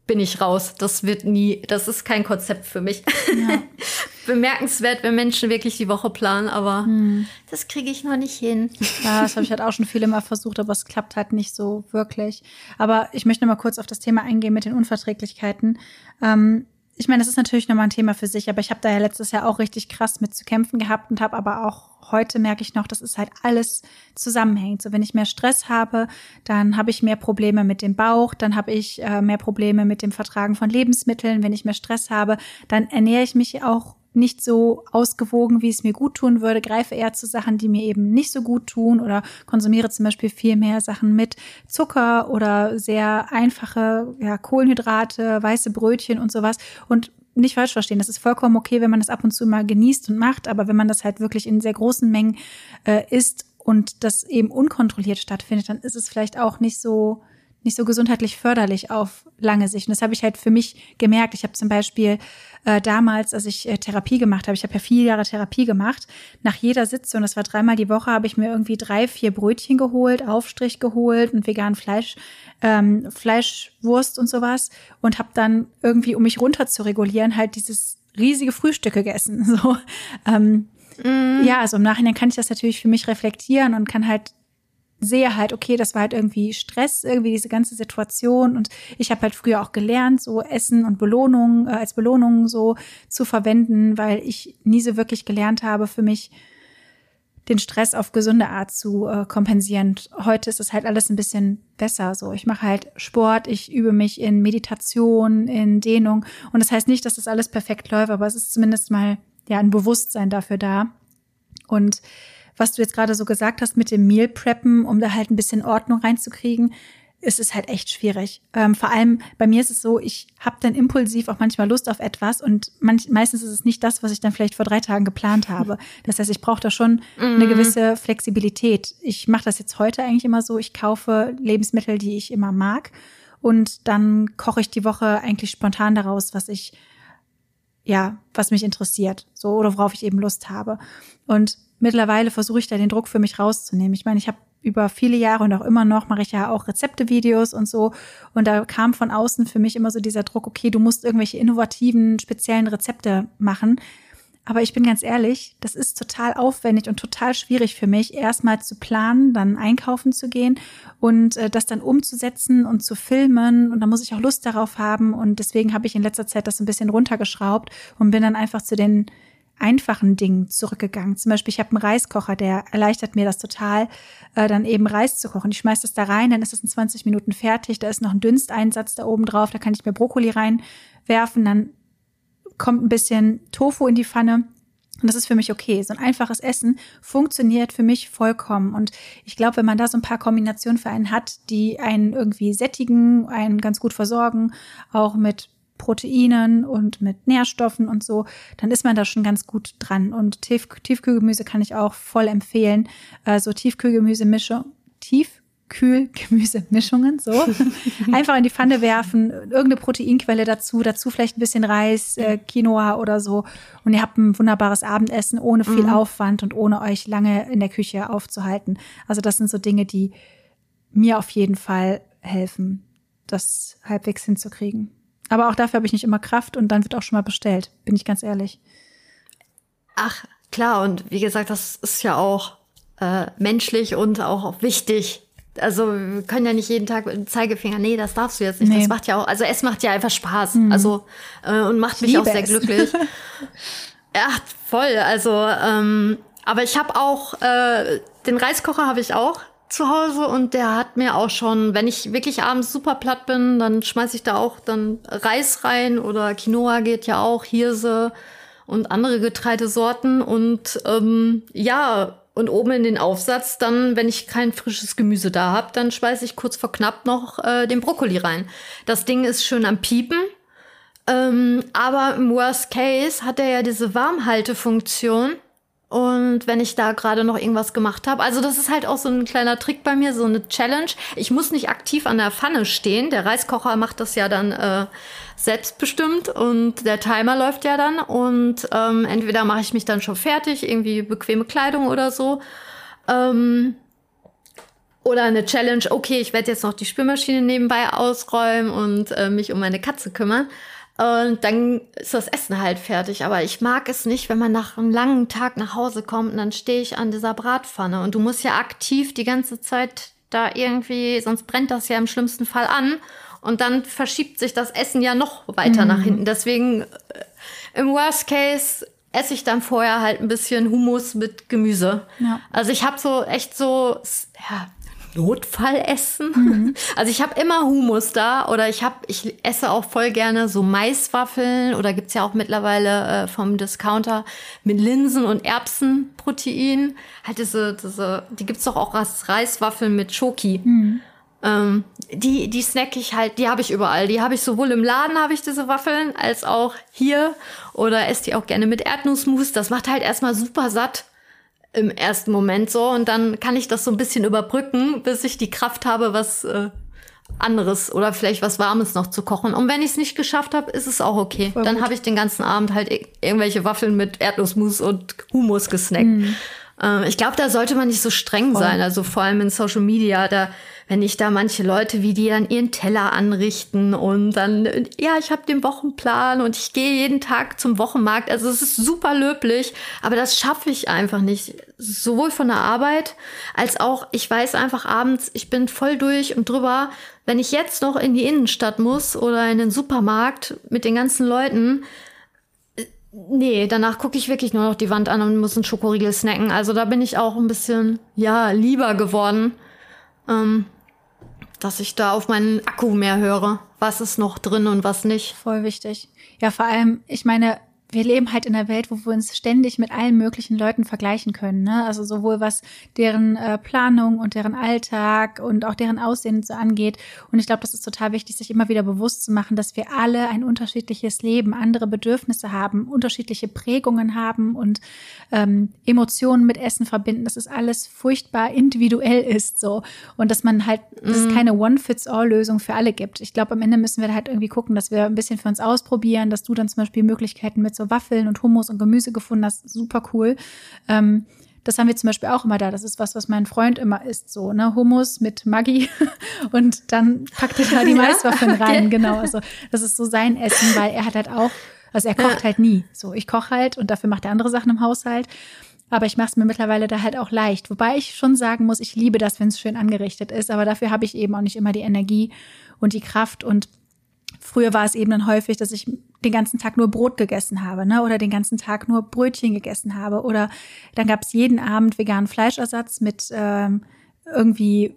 S2: bin ich raus. Das wird nie, das ist kein Konzept für mich. Ja. Bemerkenswert, wenn Menschen wirklich die Woche planen, aber hm. das kriege ich noch nicht hin.
S1: Ja, das habe ich halt auch schon viele Mal versucht, aber es klappt halt nicht so wirklich. Aber ich möchte noch mal kurz auf das Thema eingehen mit den Unverträglichkeiten. Ähm, ich meine, das ist natürlich nochmal ein Thema für sich, aber ich habe da ja letztes Jahr auch richtig krass mit zu kämpfen gehabt und habe aber auch heute merke ich noch, dass es halt alles zusammenhängt. So, wenn ich mehr Stress habe, dann habe ich mehr Probleme mit dem Bauch, dann habe ich äh, mehr Probleme mit dem Vertragen von Lebensmitteln. Wenn ich mehr Stress habe, dann ernähre ich mich auch nicht so ausgewogen, wie es mir gut tun würde, greife eher zu Sachen, die mir eben nicht so gut tun oder konsumiere zum Beispiel viel mehr Sachen mit Zucker oder sehr einfache ja, Kohlenhydrate, weiße Brötchen und sowas. Und nicht falsch verstehen, das ist vollkommen okay, wenn man das ab und zu mal genießt und macht, aber wenn man das halt wirklich in sehr großen Mengen äh, isst und das eben unkontrolliert stattfindet, dann ist es vielleicht auch nicht so nicht so gesundheitlich förderlich auf lange Sicht. Und das habe ich halt für mich gemerkt. Ich habe zum Beispiel äh, damals, als ich äh, Therapie gemacht habe, ich habe ja vier Jahre Therapie gemacht, nach jeder Sitzung, das war dreimal die Woche, habe ich mir irgendwie drei, vier Brötchen geholt, Aufstrich geholt und vegan Fleisch, ähm, Fleischwurst und sowas und habe dann irgendwie, um mich runter zu regulieren, halt dieses riesige Frühstück gegessen. So, ähm, mm. ja, also im Nachhinein kann ich das natürlich für mich reflektieren und kann halt sehe halt, okay, das war halt irgendwie Stress, irgendwie diese ganze Situation. Und ich habe halt früher auch gelernt, so Essen und Belohnung äh, als Belohnung so zu verwenden, weil ich nie so wirklich gelernt habe, für mich den Stress auf gesunde Art zu äh, kompensieren. Heute ist es halt alles ein bisschen besser. So, ich mache halt Sport, ich übe mich in Meditation, in Dehnung. Und das heißt nicht, dass das alles perfekt läuft, aber es ist zumindest mal ja ein Bewusstsein dafür da. Und was du jetzt gerade so gesagt hast mit dem Meal Preppen, um da halt ein bisschen Ordnung reinzukriegen, ist es halt echt schwierig. Ähm, vor allem bei mir ist es so, ich habe dann impulsiv auch manchmal Lust auf etwas und manch, meistens ist es nicht das, was ich dann vielleicht vor drei Tagen geplant habe. Das heißt, ich brauche da schon mhm. eine gewisse Flexibilität. Ich mache das jetzt heute eigentlich immer so, ich kaufe Lebensmittel, die ich immer mag und dann koche ich die Woche eigentlich spontan daraus, was ich ja, was mich interessiert, so oder worauf ich eben Lust habe. Und mittlerweile versuche ich da den Druck für mich rauszunehmen. Ich meine, ich habe über viele Jahre und auch immer noch mache ich ja auch Rezeptevideos und so. Und da kam von außen für mich immer so dieser Druck, okay, du musst irgendwelche innovativen, speziellen Rezepte machen. Aber ich bin ganz ehrlich, das ist total aufwendig und total schwierig für mich, erstmal zu planen, dann einkaufen zu gehen und äh, das dann umzusetzen und zu filmen. Und da muss ich auch Lust darauf haben. Und deswegen habe ich in letzter Zeit das ein bisschen runtergeschraubt und bin dann einfach zu den einfachen Dingen zurückgegangen. Zum Beispiel, ich habe einen Reiskocher, der erleichtert mir das total, äh, dann eben Reis zu kochen. Ich schmeiß das da rein, dann ist es in 20 Minuten fertig. Da ist noch ein Dünsteinsatz da oben drauf, da kann ich mir Brokkoli reinwerfen, dann kommt ein bisschen Tofu in die Pfanne. Und das ist für mich okay. So ein einfaches Essen funktioniert für mich vollkommen. Und ich glaube, wenn man da so ein paar Kombinationen für einen hat, die einen irgendwie sättigen, einen ganz gut versorgen, auch mit Proteinen und mit Nährstoffen und so, dann ist man da schon ganz gut dran. Und Tief Tiefkühlgemüse kann ich auch voll empfehlen. Also Tiefkühlgemüse-Mischung, Tiefkühlgemüse-Mischungen, so. Einfach in die Pfanne werfen, irgendeine Proteinquelle dazu, dazu vielleicht ein bisschen Reis, äh, Quinoa oder so. Und ihr habt ein wunderbares Abendessen ohne viel mhm. Aufwand und ohne euch lange in der Küche aufzuhalten. Also das sind so Dinge, die mir auf jeden Fall helfen, das halbwegs hinzukriegen. Aber auch dafür habe ich nicht immer Kraft und dann wird auch schon mal bestellt, bin ich ganz ehrlich.
S2: Ach, klar, und wie gesagt, das ist ja auch äh, menschlich und auch wichtig. Also wir können ja nicht jeden Tag mit dem Zeigefinger, nee, das darfst du jetzt nicht. Nee. Das macht ja auch, also es macht ja einfach Spaß. Mhm. Also äh, und macht mich auch sehr es. glücklich. ja, voll. Also, ähm, aber ich habe auch, äh, den Reiskocher habe ich auch zu Hause und der hat mir auch schon, wenn ich wirklich abends super platt bin, dann schmeiße ich da auch dann Reis rein oder Quinoa geht ja auch, Hirse und andere Getreidesorten und ähm, ja, und oben in den Aufsatz dann, wenn ich kein frisches Gemüse da habe, dann schmeiße ich kurz vor knapp noch äh, den Brokkoli rein. Das Ding ist schön am Piepen. Ähm, aber im Worst Case hat er ja diese Warmhaltefunktion. Und wenn ich da gerade noch irgendwas gemacht habe, also das ist halt auch so ein kleiner Trick bei mir, so eine Challenge. Ich muss nicht aktiv an der Pfanne stehen. Der Reiskocher macht das ja dann äh, selbstbestimmt und der Timer läuft ja dann. Und ähm, entweder mache ich mich dann schon fertig, irgendwie bequeme Kleidung oder so. Ähm, oder eine Challenge, okay, ich werde jetzt noch die Spülmaschine nebenbei ausräumen und äh, mich um meine Katze kümmern. Und dann ist das Essen halt fertig. Aber ich mag es nicht, wenn man nach einem langen Tag nach Hause kommt und dann stehe ich an dieser Bratpfanne. Und du musst ja aktiv die ganze Zeit da irgendwie, sonst brennt das ja im schlimmsten Fall an. Und dann verschiebt sich das Essen ja noch weiter mhm. nach hinten. Deswegen äh, im Worst Case esse ich dann vorher halt ein bisschen Hummus mit Gemüse. Ja. Also ich habe so echt so ja, Notfallessen. Mhm. Also ich habe immer Humus da oder ich habe, ich esse auch voll gerne so Maiswaffeln oder gibt's ja auch mittlerweile äh, vom Discounter mit Linsen und Erbsenprotein. Halt diese, diese, die gibt's doch auch als Reiswaffeln mit Schoki. Mhm. Ähm, die, die snack ich halt, die habe ich überall. Die habe ich sowohl im Laden habe ich diese Waffeln, als auch hier. Oder esse die auch gerne mit Erdnussmus. Das macht halt erstmal super satt im ersten Moment so und dann kann ich das so ein bisschen überbrücken, bis ich die Kraft habe, was äh, anderes oder vielleicht was Warmes noch zu kochen. Und wenn ich es nicht geschafft habe, ist es auch okay. Voll dann habe ich den ganzen Abend halt irgendwelche Waffeln mit Erdnussmus und Humus gesnackt. Mhm. Äh, ich glaube, da sollte man nicht so streng sein. Also vor allem in Social Media, da wenn ich da manche Leute, wie die dann ihren Teller anrichten und dann, ja, ich habe den Wochenplan und ich gehe jeden Tag zum Wochenmarkt. Also es ist super löblich, aber das schaffe ich einfach nicht. Sowohl von der Arbeit als auch, ich weiß einfach abends, ich bin voll durch und drüber. Wenn ich jetzt noch in die Innenstadt muss oder in den Supermarkt mit den ganzen Leuten, Nee, danach gucke ich wirklich nur noch die Wand an und muss einen Schokoriegel snacken. Also da bin ich auch ein bisschen, ja, lieber geworden. Ähm, dass ich da auf meinen Akku mehr höre. Was ist noch drin und was nicht.
S1: Voll wichtig. Ja, vor allem, ich meine, wir leben halt in einer Welt, wo wir uns ständig mit allen möglichen Leuten vergleichen können. Ne? Also sowohl was deren äh, Planung und deren Alltag und auch deren Aussehen so angeht. Und ich glaube, das ist total wichtig, sich immer wieder bewusst zu machen, dass wir alle ein unterschiedliches Leben, andere Bedürfnisse haben, unterschiedliche Prägungen haben und ähm, Emotionen mit Essen verbinden. Dass es alles furchtbar individuell ist so und dass man halt, dass es mhm. keine One-Fits-All-Lösung für alle gibt. Ich glaube, am Ende müssen wir halt irgendwie gucken, dass wir ein bisschen für uns ausprobieren, dass du dann zum Beispiel Möglichkeiten mit so so Waffeln und Hummus und Gemüse gefunden hast. Super cool. Ähm, das haben wir zum Beispiel auch immer da. Das ist was, was mein Freund immer isst, so, ne? Hummus mit Maggi und dann packt er da die Maiswaffeln rein. Genau. Also, das ist so sein Essen, weil er hat halt auch, also er kocht halt nie. So, ich koche halt und dafür macht er andere Sachen im Haushalt. Aber ich mache es mir mittlerweile da halt auch leicht. Wobei ich schon sagen muss, ich liebe das, wenn es schön angerichtet ist. Aber dafür habe ich eben auch nicht immer die Energie und die Kraft und Früher war es eben dann häufig, dass ich den ganzen Tag nur Brot gegessen habe, ne? Oder den ganzen Tag nur Brötchen gegessen habe. Oder dann gab es jeden Abend veganen Fleischersatz mit ähm, irgendwie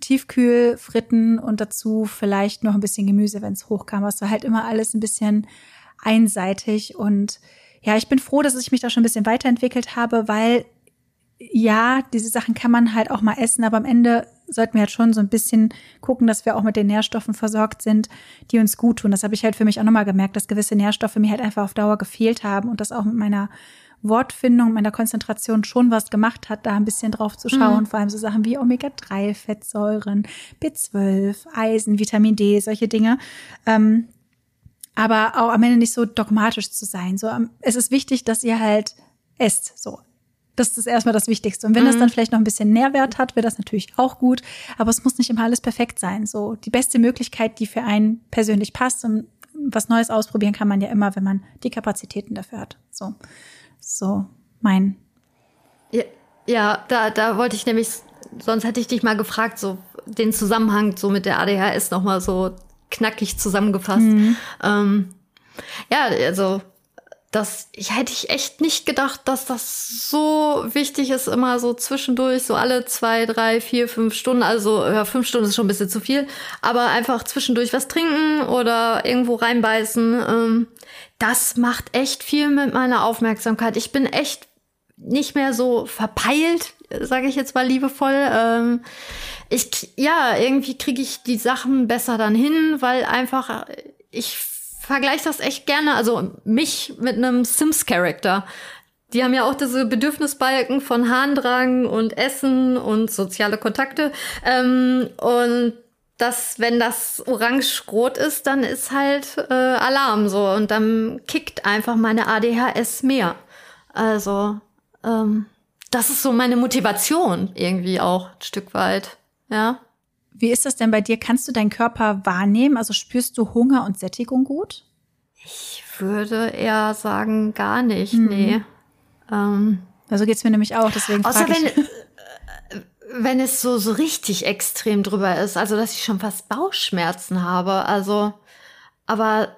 S1: Tiefkühl, Fritten und dazu vielleicht noch ein bisschen Gemüse, wenn es hochkam. Es war halt immer alles ein bisschen einseitig. Und ja, ich bin froh, dass ich mich da schon ein bisschen weiterentwickelt habe, weil ja, diese Sachen kann man halt auch mal essen, aber am Ende sollten wir halt schon so ein bisschen gucken, dass wir auch mit den Nährstoffen versorgt sind, die uns gut tun. Das habe ich halt für mich auch nochmal gemerkt, dass gewisse Nährstoffe mir halt einfach auf Dauer gefehlt haben und das auch mit meiner Wortfindung, meiner Konzentration schon was gemacht hat, da ein bisschen drauf zu schauen. Mhm. Vor allem so Sachen wie Omega-3-Fettsäuren, B12, Eisen, Vitamin D, solche Dinge. Ähm, aber auch am Ende nicht so dogmatisch zu sein. So, es ist wichtig, dass ihr halt esst. So, das ist erstmal das Wichtigste. Und wenn mhm. das dann vielleicht noch ein bisschen Nährwert hat, wäre das natürlich auch gut. Aber es muss nicht immer alles perfekt sein. So die beste Möglichkeit, die für einen persönlich passt und was Neues ausprobieren kann man ja immer, wenn man die Kapazitäten dafür hat. So, so mein.
S2: Ja, ja da, da wollte ich nämlich, sonst hätte ich dich mal gefragt, so den Zusammenhang so mit der ADHS nochmal so knackig zusammengefasst. Mhm. Ähm, ja, also das ich, hätte ich echt nicht gedacht, dass das so wichtig ist, immer so zwischendurch, so alle zwei, drei, vier, fünf Stunden. Also ja, fünf Stunden ist schon ein bisschen zu viel, aber einfach zwischendurch was trinken oder irgendwo reinbeißen. Ähm, das macht echt viel mit meiner Aufmerksamkeit. Ich bin echt nicht mehr so verpeilt, sage ich jetzt mal liebevoll. Ähm, ich ja, irgendwie kriege ich die Sachen besser dann hin, weil einfach ich vergleiche das echt gerne, also mich mit einem Sims-Charakter. Die haben ja auch diese Bedürfnisbalken von Harndrang und Essen und soziale Kontakte. Ähm, und das, wenn das orange-rot ist, dann ist halt äh, Alarm so. Und dann kickt einfach meine ADHS mehr. Also, ähm, das ist so meine Motivation irgendwie auch ein Stück weit. Ja.
S1: Wie ist das denn bei dir? Kannst du deinen Körper wahrnehmen? Also spürst du Hunger und Sättigung gut?
S2: Ich würde eher sagen, gar nicht, mhm. nee. Ähm,
S1: also geht's mir nämlich auch, deswegen
S2: Außer wenn, äh, wenn es so, so richtig extrem drüber ist, also dass ich schon fast Bauchschmerzen habe. Also, aber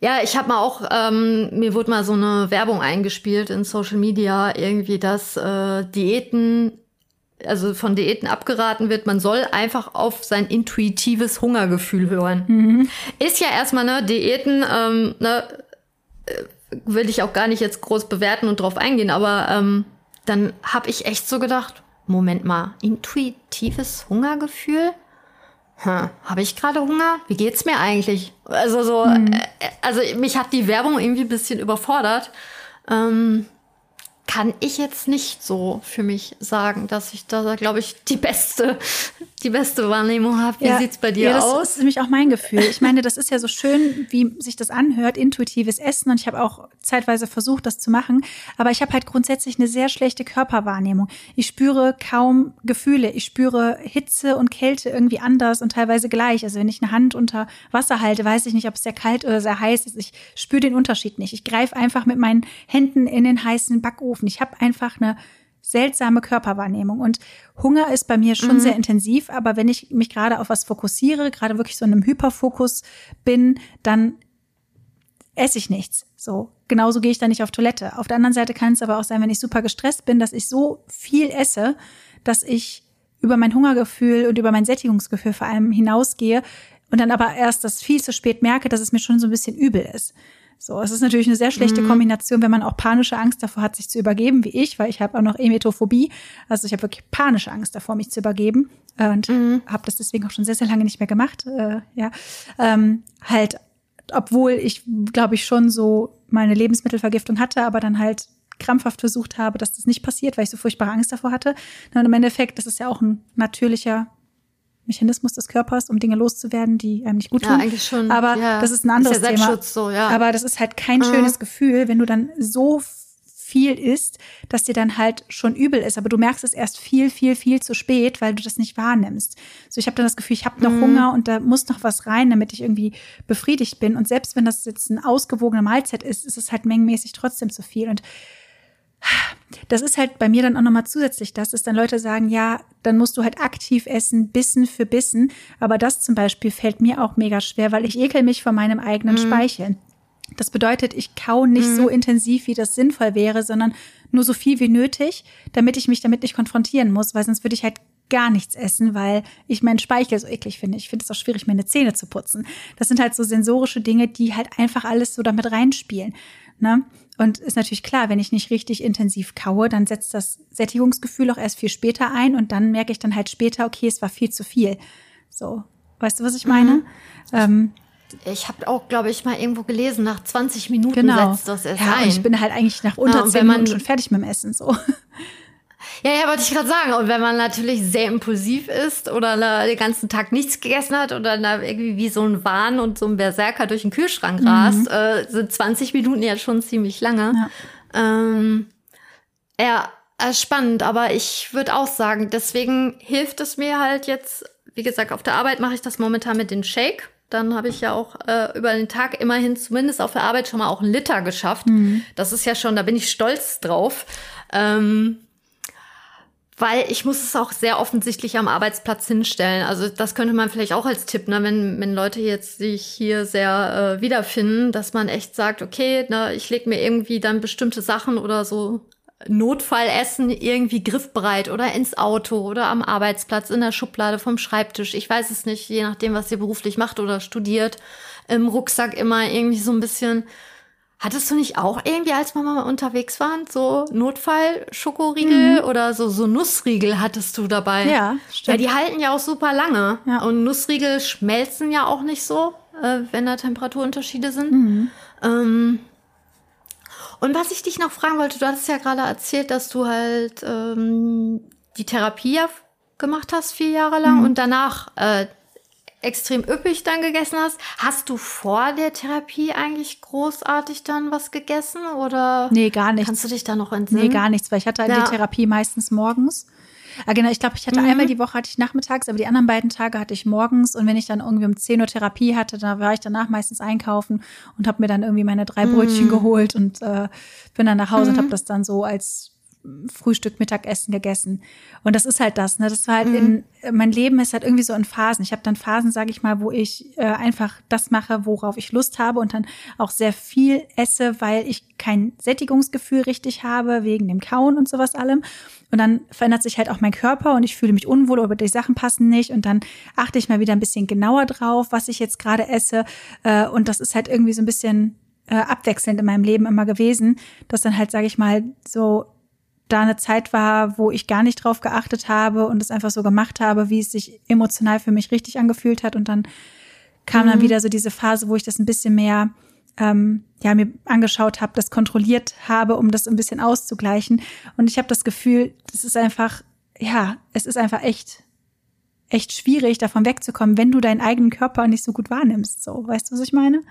S2: ja, ich habe mal auch, ähm, mir wurde mal so eine Werbung eingespielt in Social Media, irgendwie, dass äh, Diäten also von Diäten abgeraten wird, man soll einfach auf sein intuitives Hungergefühl hören. Mhm. Ist ja erstmal, ne, Diäten, ähm, ne, äh, will ich auch gar nicht jetzt groß bewerten und drauf eingehen, aber ähm, dann habe ich echt so gedacht, Moment mal, intuitives Hungergefühl? Hm, habe ich gerade Hunger? Wie geht's mir eigentlich? Also so, mhm. äh, also mich hat die Werbung irgendwie ein bisschen überfordert. Ähm, kann ich jetzt nicht so für mich sagen, dass ich da, glaube ich, die beste, die beste Wahrnehmung habe. Wie ja, sieht's bei dir
S1: ja,
S2: das aus?
S1: Das ist nämlich auch mein Gefühl. Ich meine, das ist ja so schön, wie sich das anhört, intuitives Essen. Und ich habe auch zeitweise versucht, das zu machen. Aber ich habe halt grundsätzlich eine sehr schlechte Körperwahrnehmung. Ich spüre kaum Gefühle. Ich spüre Hitze und Kälte irgendwie anders und teilweise gleich. Also wenn ich eine Hand unter Wasser halte, weiß ich nicht, ob es sehr kalt oder sehr heiß ist. Ich spüre den Unterschied nicht. Ich greife einfach mit meinen Händen in den heißen Backofen Ofen. Ich habe einfach eine seltsame Körperwahrnehmung. Und Hunger ist bei mir schon mhm. sehr intensiv, aber wenn ich mich gerade auf was fokussiere, gerade wirklich so in einem Hyperfokus bin, dann esse ich nichts. So. Genauso gehe ich dann nicht auf Toilette. Auf der anderen Seite kann es aber auch sein, wenn ich super gestresst bin, dass ich so viel esse, dass ich über mein Hungergefühl und über mein Sättigungsgefühl vor allem hinausgehe und dann aber erst das viel zu spät merke, dass es mir schon so ein bisschen übel ist. So, es ist natürlich eine sehr schlechte mhm. Kombination, wenn man auch panische Angst davor hat, sich zu übergeben, wie ich, weil ich habe auch noch Emetophobie. Also ich habe wirklich panische Angst davor, mich zu übergeben und mhm. habe das deswegen auch schon sehr, sehr lange nicht mehr gemacht. Äh, ja, ähm, halt, obwohl ich, glaube ich, schon so meine Lebensmittelvergiftung hatte, aber dann halt krampfhaft versucht habe, dass das nicht passiert, weil ich so furchtbare Angst davor hatte. Und im Endeffekt, das ist ja auch ein natürlicher Mechanismus des Körpers, um Dinge loszuwerden, die einem nicht gut tun.
S2: Ja, eigentlich schon.
S1: Aber
S2: ja.
S1: das ist ein anderes ist ja Thema.
S2: So, ja.
S1: Aber das ist halt kein mhm. schönes Gefühl, wenn du dann so viel isst, dass dir dann halt schon übel ist. Aber du merkst es erst viel, viel, viel zu spät, weil du das nicht wahrnimmst. So, ich habe dann das Gefühl, ich habe noch mhm. Hunger und da muss noch was rein, damit ich irgendwie befriedigt bin. Und selbst wenn das jetzt eine ausgewogene Mahlzeit ist, ist es halt mengenmäßig trotzdem zu viel. Und das ist halt bei mir dann auch nochmal zusätzlich das, dass dann Leute sagen, ja, dann musst du halt aktiv essen, Bissen für Bissen. Aber das zum Beispiel fällt mir auch mega schwer, weil ich ekel mich vor meinem eigenen mhm. Speichel. Das bedeutet, ich kau nicht mhm. so intensiv, wie das sinnvoll wäre, sondern nur so viel wie nötig, damit ich mich damit nicht konfrontieren muss, weil sonst würde ich halt gar nichts essen, weil ich meinen Speichel so eklig finde. Ich finde es auch schwierig, meine Zähne zu putzen. Das sind halt so sensorische Dinge, die halt einfach alles so damit reinspielen. Ne? Und ist natürlich klar, wenn ich nicht richtig intensiv kaue, dann setzt das Sättigungsgefühl auch erst viel später ein und dann merke ich dann halt später, okay, es war viel zu viel. So, weißt du, was ich meine? Mhm. Ähm,
S2: ich habe auch, glaube ich, mal irgendwo gelesen, nach 20 Minuten
S1: genau.
S2: setzt das erst
S1: ja,
S2: ein.
S1: Und ich bin halt eigentlich nach unter ja, 10 Minuten schon fertig mit dem Essen. So.
S2: Ja, ja, wollte ich gerade sagen. Und wenn man natürlich sehr impulsiv ist oder den ganzen Tag nichts gegessen hat oder da irgendwie wie so ein Wahn und so ein Berserker durch den Kühlschrank mhm. rast, äh, sind 20 Minuten ja schon ziemlich lange. Ja, ähm, ja äh, spannend. Aber ich würde auch sagen, deswegen hilft es mir halt jetzt, wie gesagt, auf der Arbeit mache ich das momentan mit dem Shake. Dann habe ich ja auch äh, über den Tag immerhin zumindest auf der Arbeit schon mal auch einen Liter geschafft. Mhm. Das ist ja schon, da bin ich stolz drauf. Ähm, weil ich muss es auch sehr offensichtlich am Arbeitsplatz hinstellen. Also das könnte man vielleicht auch als Tipp, ne, wenn, wenn Leute jetzt sich hier sehr äh, wiederfinden, dass man echt sagt, okay, ne, ich lege mir irgendwie dann bestimmte Sachen oder so Notfallessen irgendwie griffbereit oder ins Auto oder am Arbeitsplatz, in der Schublade vom Schreibtisch. Ich weiß es nicht, je nachdem, was ihr beruflich macht oder studiert. Im Rucksack immer irgendwie so ein bisschen Hattest du nicht auch irgendwie, als wir mal unterwegs waren, so Notfall-Schokoriegel mhm. oder so, so Nussriegel hattest du dabei?
S1: Ja,
S2: stimmt. Ja, die halten ja auch super lange. Ja. Und Nussriegel schmelzen ja auch nicht so, äh, wenn da Temperaturunterschiede sind. Mhm. Ähm, und was ich dich noch fragen wollte, du hattest ja gerade erzählt, dass du halt ähm, die Therapie gemacht hast, vier Jahre lang, mhm. und danach äh, extrem üppig dann gegessen hast. Hast du vor der Therapie eigentlich großartig dann was gegessen oder?
S1: Nee, gar nichts.
S2: Kannst du dich da noch entsinnen? Nee,
S1: gar nichts, weil ich hatte halt ja. die Therapie meistens morgens. Ah, genau, ich glaube, ich hatte mhm. einmal die Woche hatte ich nachmittags, aber die anderen beiden Tage hatte ich morgens und wenn ich dann irgendwie um 10 Uhr Therapie hatte, da war ich danach meistens einkaufen und habe mir dann irgendwie meine drei Brötchen mhm. geholt und äh, bin dann nach Hause mhm. und habe das dann so als Frühstück, Mittagessen gegessen. Und das ist halt das, ne? Das war halt mhm. in, mein Leben ist halt irgendwie so in Phasen. Ich habe dann Phasen, sage ich mal, wo ich äh, einfach das mache, worauf ich Lust habe und dann auch sehr viel esse, weil ich kein Sättigungsgefühl richtig habe, wegen dem Kauen und sowas allem. Und dann verändert sich halt auch mein Körper und ich fühle mich unwohl oder die Sachen passen nicht. Und dann achte ich mal wieder ein bisschen genauer drauf, was ich jetzt gerade esse. Äh, und das ist halt irgendwie so ein bisschen äh, abwechselnd in meinem Leben immer gewesen, dass dann halt, sage ich mal, so da eine Zeit war, wo ich gar nicht drauf geachtet habe und es einfach so gemacht habe, wie es sich emotional für mich richtig angefühlt hat. Und dann kam mhm. dann wieder so diese Phase, wo ich das ein bisschen mehr ähm, ja mir angeschaut habe, das kontrolliert habe, um das ein bisschen auszugleichen. Und ich habe das Gefühl, das ist einfach, ja, es ist einfach echt echt schwierig, davon wegzukommen, wenn du deinen eigenen Körper nicht so gut wahrnimmst. So, weißt du, was ich meine?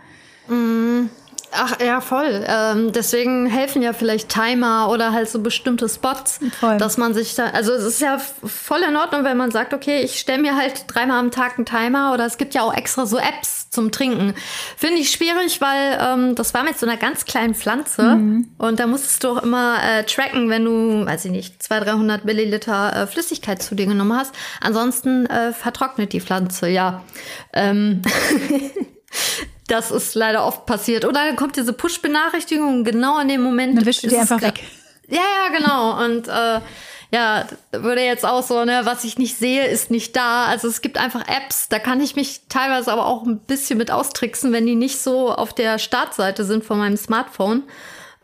S2: Mhm. Ach ja, voll. Ähm, deswegen helfen ja vielleicht Timer oder halt so bestimmte Spots, voll. dass man sich da, also es ist ja voll in Ordnung, wenn man sagt, okay, ich stelle mir halt dreimal am Tag einen Timer oder es gibt ja auch extra so Apps zum Trinken. Finde ich schwierig, weil ähm, das war mit so einer ganz kleinen Pflanze mhm. und da musstest du auch immer äh, tracken, wenn du, weiß ich nicht, 200, 300 Milliliter äh, Flüssigkeit zu dir genommen hast. Ansonsten äh, vertrocknet die Pflanze, ja. Ähm Das ist leider oft passiert. Oder dann kommt diese Push-Benachrichtigung genau in dem Moment.
S1: Dann wischst du die einfach weg.
S2: Ja, ja, genau. Und äh, ja, würde jetzt auch so, ne, was ich nicht sehe, ist nicht da. Also es gibt einfach Apps, da kann ich mich teilweise aber auch ein bisschen mit austricksen, wenn die nicht so auf der Startseite sind von meinem Smartphone.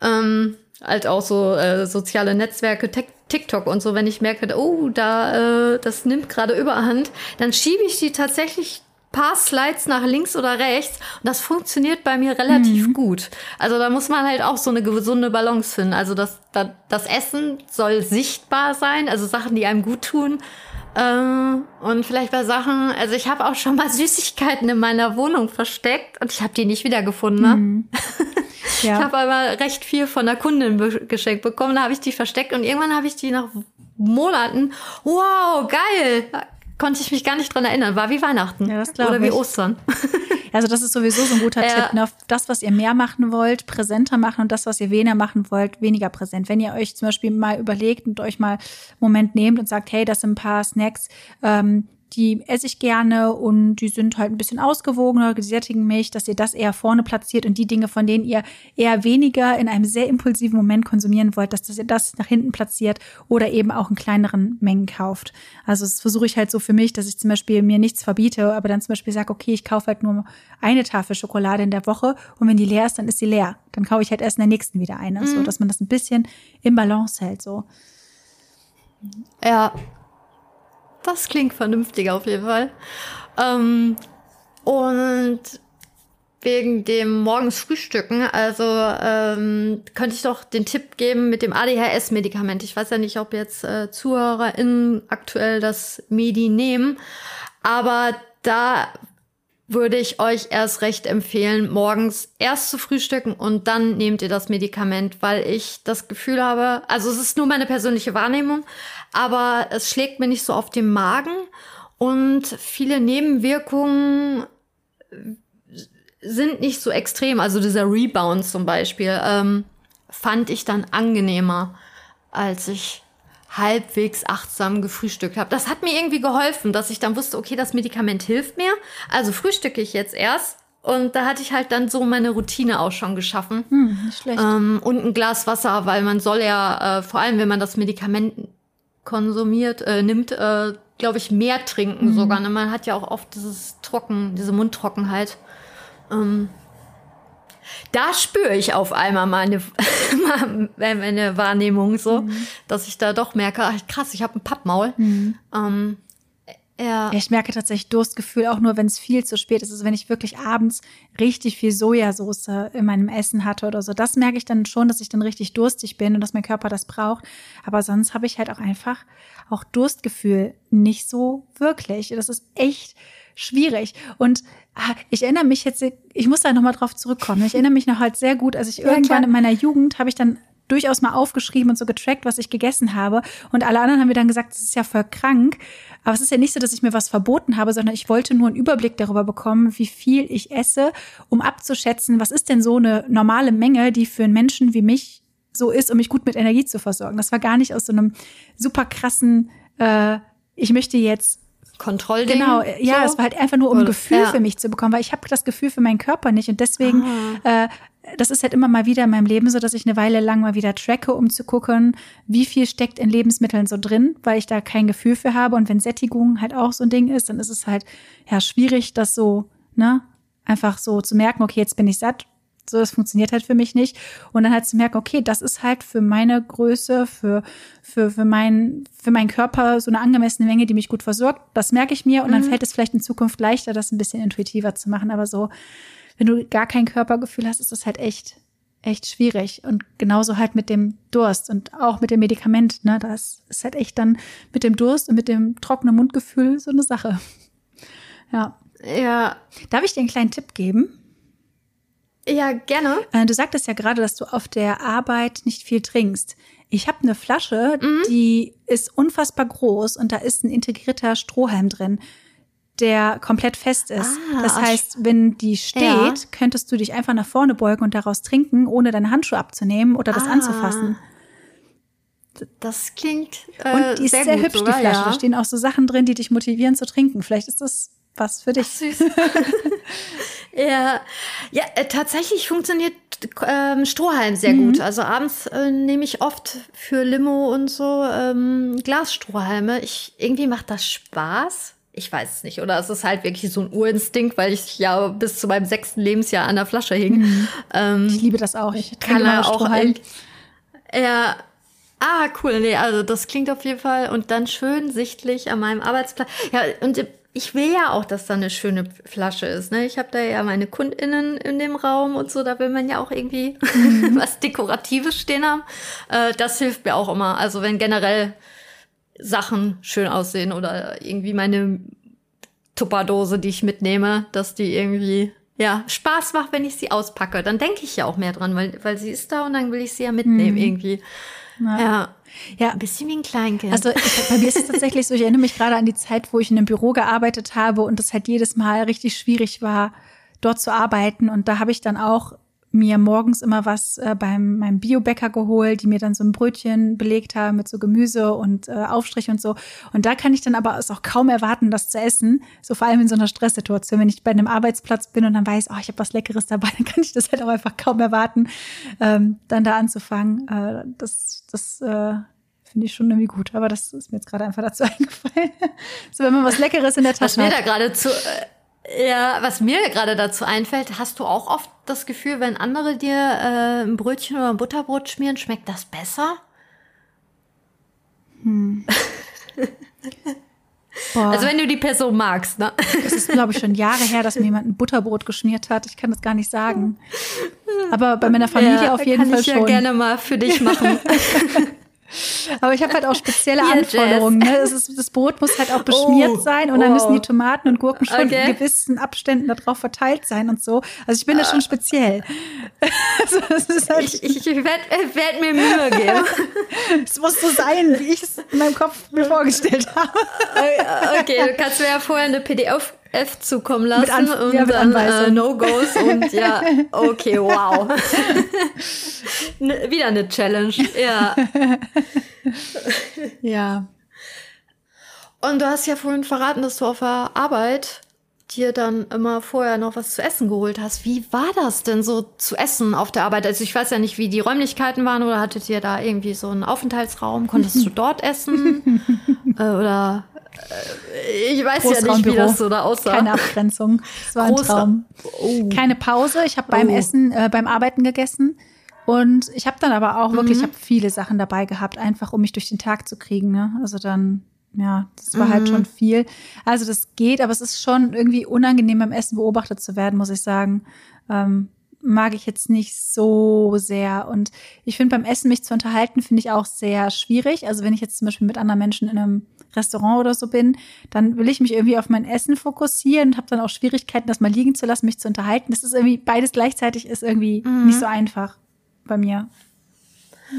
S2: Ähm, halt auch so äh, soziale Netzwerke, TikTok und so, wenn ich merke, oh, da, äh, das nimmt gerade Überhand, dann schiebe ich die tatsächlich paar Slides nach links oder rechts und das funktioniert bei mir relativ mhm. gut. Also da muss man halt auch so eine gesunde Balance finden. Also das, das, das Essen soll sichtbar sein, also Sachen, die einem gut tun. Ähm, und vielleicht bei Sachen, also ich habe auch schon mal Süßigkeiten in meiner Wohnung versteckt und ich habe die nicht wiedergefunden. Ne? Mhm. Ja. Ich habe aber recht viel von der Kundin geschenkt bekommen, da habe ich die versteckt und irgendwann habe ich die nach Monaten, wow, geil, konnte ich mich gar nicht dran erinnern. War wie Weihnachten. Ja, das Oder wie ich. Ostern.
S1: Also das ist sowieso so ein guter ja. Tipp. Ne? Das, was ihr mehr machen wollt, präsenter machen und das, was ihr weniger machen wollt, weniger präsent. Wenn ihr euch zum Beispiel mal überlegt und euch mal einen Moment nehmt und sagt, hey, das sind ein paar Snacks, ähm, die esse ich gerne und die sind halt ein bisschen ausgewogener, die sättigen mich, dass ihr das eher vorne platziert und die Dinge, von denen ihr eher weniger in einem sehr impulsiven Moment konsumieren wollt, dass, dass ihr das nach hinten platziert oder eben auch in kleineren Mengen kauft. Also das versuche ich halt so für mich, dass ich zum Beispiel mir nichts verbiete, aber dann zum Beispiel sage, okay, ich kaufe halt nur eine Tafel Schokolade in der Woche und wenn die leer ist, dann ist sie leer. Dann kaufe ich halt erst in der nächsten wieder eine, mhm. so dass man das ein bisschen im Balance hält, so.
S2: Ja, das klingt vernünftig auf jeden Fall. Ähm, und wegen dem morgens Frühstücken, also ähm, könnte ich doch den Tipp geben mit dem ADHS-Medikament. Ich weiß ja nicht, ob jetzt äh, ZuhörerInnen aktuell das Medi nehmen, aber da würde ich euch erst recht empfehlen, morgens erst zu frühstücken und dann nehmt ihr das Medikament, weil ich das Gefühl habe, also es ist nur meine persönliche Wahrnehmung, aber es schlägt mir nicht so auf den Magen und viele Nebenwirkungen sind nicht so extrem. Also dieser Rebound zum Beispiel ähm, fand ich dann angenehmer, als ich halbwegs achtsam gefrühstückt habe. Das hat mir irgendwie geholfen, dass ich dann wusste, okay, das Medikament hilft mir. Also frühstücke ich jetzt erst. Und da hatte ich halt dann so meine Routine auch schon geschaffen.
S1: Hm, nicht schlecht.
S2: Ähm, und ein Glas Wasser, weil man soll ja, äh, vor allem wenn man das Medikament konsumiert, äh, nimmt, äh, glaube ich, mehr trinken
S1: Mhm.
S2: sogar. Ne? Man hat ja auch oft dieses Trocken, diese Mundtrockenheit. Ähm, da spüre ich auf einmal meine, meine Wahrnehmung so,
S1: Mhm.
S2: dass ich da doch merke, ach, krass, ich habe ein Pappmaul.
S1: Mhm.
S2: Ähm, ja.
S1: Ich merke tatsächlich Durstgefühl auch nur, wenn es viel zu spät ist. Also wenn ich wirklich abends richtig viel Sojasauce in meinem Essen hatte oder so, das merke ich dann schon, dass ich dann richtig durstig bin und dass mein Körper das braucht. Aber sonst habe ich halt auch einfach auch Durstgefühl nicht so wirklich. Das ist echt schwierig. Und ah, ich erinnere mich jetzt, ich muss da nochmal drauf zurückkommen. Ich erinnere mich noch halt sehr gut, als ich irgendwann
S2: klar.
S1: in meiner Jugend habe ich dann durchaus mal aufgeschrieben und so getrackt, was ich gegessen habe. Und alle anderen haben mir dann gesagt, das ist ja voll krank. Aber es ist ja nicht so, dass ich mir was verboten habe, sondern ich wollte nur einen Überblick darüber bekommen, wie viel ich esse, um abzuschätzen, was ist denn so eine normale Menge, die für einen Menschen wie mich so ist, um mich gut mit Energie zu versorgen. Das war gar nicht aus so einem super krassen, äh, ich möchte jetzt
S2: Kontrollding.
S1: Genau, ja,
S2: so.
S1: es war halt einfach nur, um ein Gefühl
S2: ja.
S1: für mich zu bekommen, weil ich habe das Gefühl für meinen Körper nicht und deswegen, äh, das ist halt immer mal wieder in meinem Leben so, dass ich eine Weile lang mal wieder tracke, um zu gucken, wie viel steckt in Lebensmitteln so drin, weil ich da kein Gefühl für habe und wenn Sättigung halt auch so ein Ding ist, dann ist es halt ja schwierig, das so, ne, einfach so zu merken, okay, jetzt bin ich satt. So, das funktioniert halt für mich nicht. Und dann halt zu merken, okay, das ist halt für meine Größe, für, für, für, mein, für meinen Körper so eine angemessene Menge, die mich gut versorgt. Das merke ich mir und dann fällt es vielleicht in Zukunft leichter, das ein bisschen intuitiver zu machen. Aber so, wenn du gar kein Körpergefühl hast, ist das halt echt, echt schwierig. Und genauso halt mit dem Durst und auch mit dem Medikament, ne, das ist halt echt dann mit dem Durst und mit dem trockenen Mundgefühl so eine Sache. Ja.
S2: Ja,
S1: Darf ich dir einen kleinen Tipp geben?
S2: Ja, gerne.
S1: Äh, Du sagtest ja gerade, dass du auf der Arbeit nicht viel trinkst. Ich habe eine Flasche, die ist unfassbar groß und da ist ein integrierter Strohhalm drin, der komplett fest ist.
S2: Ah,
S1: das heißt, wenn die steht,
S2: Ja.
S1: könntest du dich einfach nach vorne beugen und daraus trinken, ohne deine Handschuhe abzunehmen oder das
S2: Ah,
S1: anzufassen.
S2: Das klingt äh,
S1: Und die ist sehr,
S2: gut
S1: hübsch,
S2: sogar,
S1: die Flasche.
S2: Ja.
S1: Da stehen auch so Sachen drin, die dich motivieren zu trinken. Vielleicht ist das was für dich.
S2: Süß. ja, ja äh, tatsächlich funktioniert ähm, Strohhalm sehr
S1: Mhm.
S2: gut. Also abends äh, nehme ich oft für Limo und so ähm, Glasstrohhalme. Ich, irgendwie macht das Spaß. Ich weiß es nicht. Oder es ist halt wirklich so ein Urinstinkt, weil ich ja bis zu meinem sechsten Lebensjahr an der Flasche hing. Ähm,
S1: Ich liebe das auch. Ich
S2: kann er auch irgend- Ja. Ah, cool. Nee, also das klingt auf jeden Fall und dann schön sichtlich an meinem Arbeitsplatz. Ja, und ich will ja auch, dass da eine schöne Flasche ist. Ne? Ich habe da ja meine KundInnen in dem Raum und so, da will man ja auch irgendwie was Dekoratives stehen haben. Äh, das hilft mir auch immer. Also wenn generell Sachen schön aussehen oder irgendwie meine Tupperdose, die ich mitnehme, dass die irgendwie ja Spaß macht, wenn ich sie auspacke. Dann denke ich ja auch mehr dran, weil, weil sie ist da und dann will ich sie ja mitnehmen irgendwie. Ja.
S1: Ja,
S2: Ein bisschen wie ein Kleinkind.
S1: Also ich, bei mir ist es tatsächlich so, ich erinnere mich gerade an die Zeit, wo ich in einem Büro gearbeitet habe und es halt jedes Mal richtig schwierig war, dort zu arbeiten. Und da habe ich dann auch mir morgens immer was äh, beim meinem Biobäcker geholt, die mir dann so ein Brötchen belegt haben mit so Gemüse und äh, Aufstrich und so. Und da kann ich dann aber es auch kaum erwarten, das zu essen. So vor allem in so einer Stresssituation, wenn ich bei einem Arbeitsplatz bin und dann weiß, oh, ich habe was Leckeres dabei, dann kann ich das halt auch einfach kaum erwarten, ähm, dann da anzufangen. Äh, das, das äh, finde ich schon irgendwie gut. Aber das ist mir jetzt gerade einfach dazu eingefallen. so, wenn man was Leckeres in der
S2: was
S1: Tasche
S2: mir
S1: hat.
S2: da gerade zu, äh, ja, was mir gerade dazu einfällt, hast du auch oft das Gefühl, wenn andere dir äh, ein Brötchen oder ein Butterbrot schmieren, schmeckt das besser?
S1: Boah,
S2: Also wenn du die Person magst, ne?
S1: das ist, glaube ich, schon Jahre her, dass mir jemand ein Butterbrot geschmiert hat. Ich kann das gar nicht sagen. Aber bei meiner Familie
S2: Ja,
S1: auf jeden
S2: kann
S1: Fall
S2: ich
S1: schon.
S2: ja gerne mal für dich machen.
S1: Aber ich habe halt auch spezielle
S2: Hier,
S1: Anforderungen. Ne? Ist, das Brot muss halt auch beschmiert
S2: Oh,
S1: sein und dann
S2: oh.
S1: müssen die Tomaten und Gurken schon
S2: Okay.
S1: in gewissen Abständen darauf verteilt sein und so. Also ich bin da schon speziell. also halt,
S2: Ich, ich werde werd mir Mühe geben.
S1: es muss so sein, wie ich es in meinem Kopf mir vorgestellt habe.
S2: Okay, du kannst mir ja vorher eine PDF, F zukommen lassen
S1: An,
S2: und
S1: ja,
S2: dann äh, No-Gos und ja, okay, wow. ne, wieder eine Challenge, ja.
S1: ja.
S2: Und du hast ja vorhin verraten, dass du auf der Arbeit dir dann immer vorher noch was zu essen geholt hast. Wie war das denn so zu essen auf der Arbeit? Also ich weiß ja nicht, wie die Räumlichkeiten waren oder hattet ihr da irgendwie so einen Aufenthaltsraum? Konntest du dort essen? äh, oder ich weiß ja nicht, wie das so da aussah.
S1: Keine Abgrenzung. Es war Groß ein Traum. Oh. Keine Pause. Ich habe beim oh. Essen, äh, beim Arbeiten gegessen. Und ich habe dann aber auch wirklich, mhm. ich habe viele Sachen dabei gehabt, einfach um mich durch den Tag zu kriegen. Ne? Also dann ja, das war halt mhm. halt schon viel. Also das geht, aber es ist schon irgendwie unangenehm beim Essen beobachtet zu werden, muss ich sagen. Ähm, mag ich jetzt nicht so sehr. Und ich finde beim Essen mich zu unterhalten, finde ich auch sehr schwierig. Also wenn ich jetzt zum Beispiel mit anderen Menschen in einem Restaurant oder so bin, dann will ich mich irgendwie auf mein Essen fokussieren und habe dann auch Schwierigkeiten, das mal liegen zu lassen, mich zu unterhalten. Das ist irgendwie, beides gleichzeitig ist irgendwie mhm. nicht so einfach bei mir.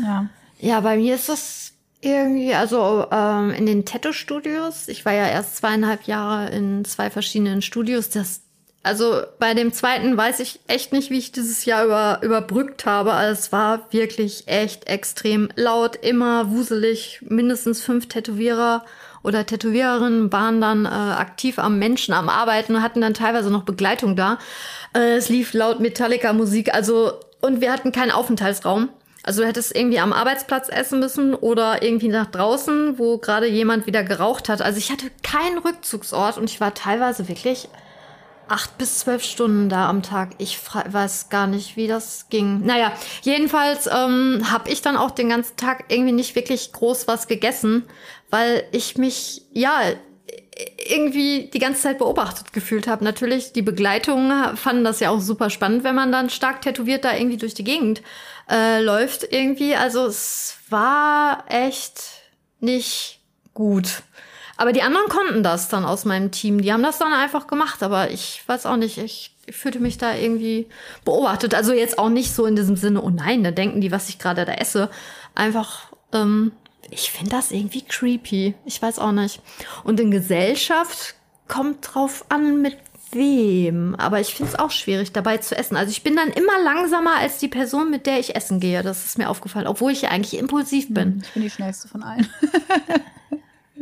S1: Ja.
S2: Ja, bei mir ist das irgendwie, also ähm, in den Tattoo-Studios, ich war ja erst zweieinhalb Jahre in zwei verschiedenen Studios, das also bei dem zweiten weiß ich echt nicht, wie ich dieses Jahr über, überbrückt habe. Also es war wirklich echt extrem laut, immer wuselig. Mindestens fünf Tätowierer oder Tätowiererinnen waren dann äh, aktiv am Menschen, am Arbeiten und hatten dann teilweise noch Begleitung da. Äh, es lief laut Metallica-Musik, also und wir hatten keinen Aufenthaltsraum. Also du hättest irgendwie am Arbeitsplatz essen müssen oder irgendwie nach draußen, wo gerade jemand wieder geraucht hat. Also ich hatte keinen Rückzugsort und ich war teilweise wirklich acht bis zwölf Stunden da am Tag. Ich weiß gar nicht, wie das ging. Naja, jedenfalls ähm, habe ich dann auch den ganzen Tag irgendwie nicht wirklich groß was gegessen, weil ich mich, ja, irgendwie die ganze Zeit beobachtet gefühlt habe. Natürlich, die Begleitung fanden das ja auch super spannend, wenn man dann stark tätowiert da irgendwie durch die Gegend äh, läuft irgendwie. Also es war echt nicht gut. Aber die anderen konnten das dann aus meinem Team. Die haben das dann einfach gemacht. Aber ich weiß auch nicht, ich, fühlte mich da irgendwie beobachtet. Also jetzt auch nicht so in diesem Sinne, oh nein, da denken die, was ich gerade da esse. Einfach, ähm, ich finde das irgendwie creepy. Ich weiß auch nicht. Und in Gesellschaft kommt drauf an, mit wem. Aber ich finde es auch schwierig, dabei zu essen. Also ich bin dann immer langsamer als die Person, mit der ich essen gehe. Das ist mir aufgefallen, obwohl ich ja eigentlich impulsiv bin.
S1: Ich bin die schnellste von allen.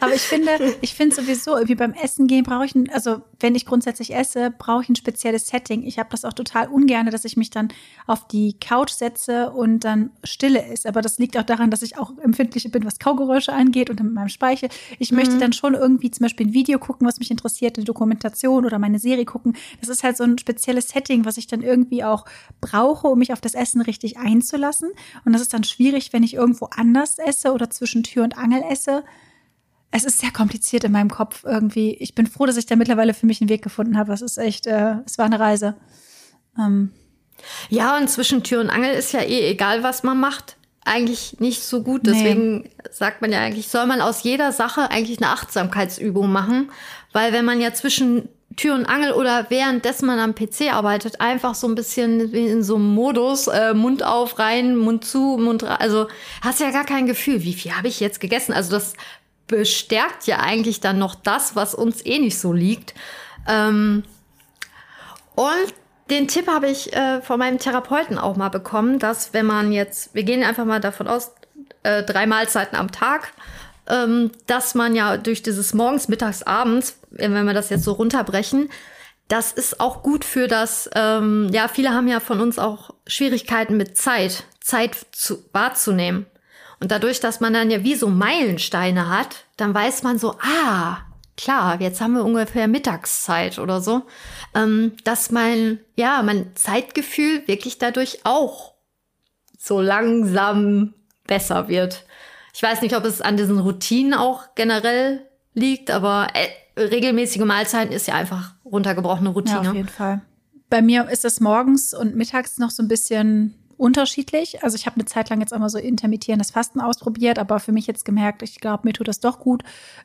S1: Aber ich finde, ich finde sowieso, wie beim Essen gehen brauche ich, ein, also wenn ich grundsätzlich esse, brauche ich ein spezielles Setting. Ich habe das auch total ungern, dass ich mich dann auf die Couch setze und dann Stille ist. Aber das liegt auch daran, dass ich auch empfindlich bin, was Kaugeräusche angeht und mit meinem Speichel. Ich mhm. möchte dann schon irgendwie zum Beispiel ein Video gucken, was mich interessiert, eine Dokumentation oder meine Serie gucken. Das ist halt so ein spezielles Setting, was ich dann irgendwie auch brauche, um mich auf das Essen richtig einzulassen. Und das ist dann schwierig, wenn ich irgendwo anders esse oder zwischen Tür und Angel esse es ist sehr kompliziert in meinem Kopf irgendwie. Ich bin froh, dass ich da mittlerweile für mich einen Weg gefunden habe. Es ist echt, äh, es war eine Reise. Ähm.
S2: Ja, und zwischen Tür und Angel ist ja eh egal, was man macht, eigentlich nicht so gut. Deswegen nee. sagt man ja eigentlich, soll man aus jeder Sache eigentlich eine Achtsamkeitsübung machen. Weil wenn man ja zwischen Tür und Angel oder währenddessen man am PC arbeitet, einfach so ein bisschen wie in so einem Modus, äh, Mund auf, rein, Mund zu, Mund rein. Also hast ja gar kein Gefühl, wie viel habe ich jetzt gegessen. Also das bestärkt ja eigentlich dann noch das, was uns eh nicht so liegt. Ähm, und den Tipp habe ich äh, von meinem Therapeuten auch mal bekommen, dass wenn man jetzt, wir gehen einfach mal davon aus, äh, drei Mahlzeiten am Tag, ähm, dass man ja durch dieses morgens, mittags, abends, wenn wir das jetzt so runterbrechen, das ist auch gut für das, ähm, ja, viele haben ja von uns auch Schwierigkeiten mit Zeit, Zeit zu, wahrzunehmen. Und dadurch, dass man dann ja wie so Meilensteine hat, dann weiß man so, ah, klar, jetzt haben wir ungefähr Mittagszeit oder so, ähm, dass mein, ja, mein Zeitgefühl wirklich dadurch auch so langsam besser wird. Ich weiß nicht, ob es an diesen Routinen auch generell liegt, aber äh, regelmäßige Mahlzeiten ist ja einfach runtergebrochene Routine.
S1: Ja, auf jeden Fall. Bei mir ist das morgens und mittags noch so ein bisschen unterschiedlich. Also ich habe eine Zeit lang jetzt immer so intermittierendes Fasten ausprobiert, aber für mich jetzt gemerkt, ich glaube, mir tut das doch gut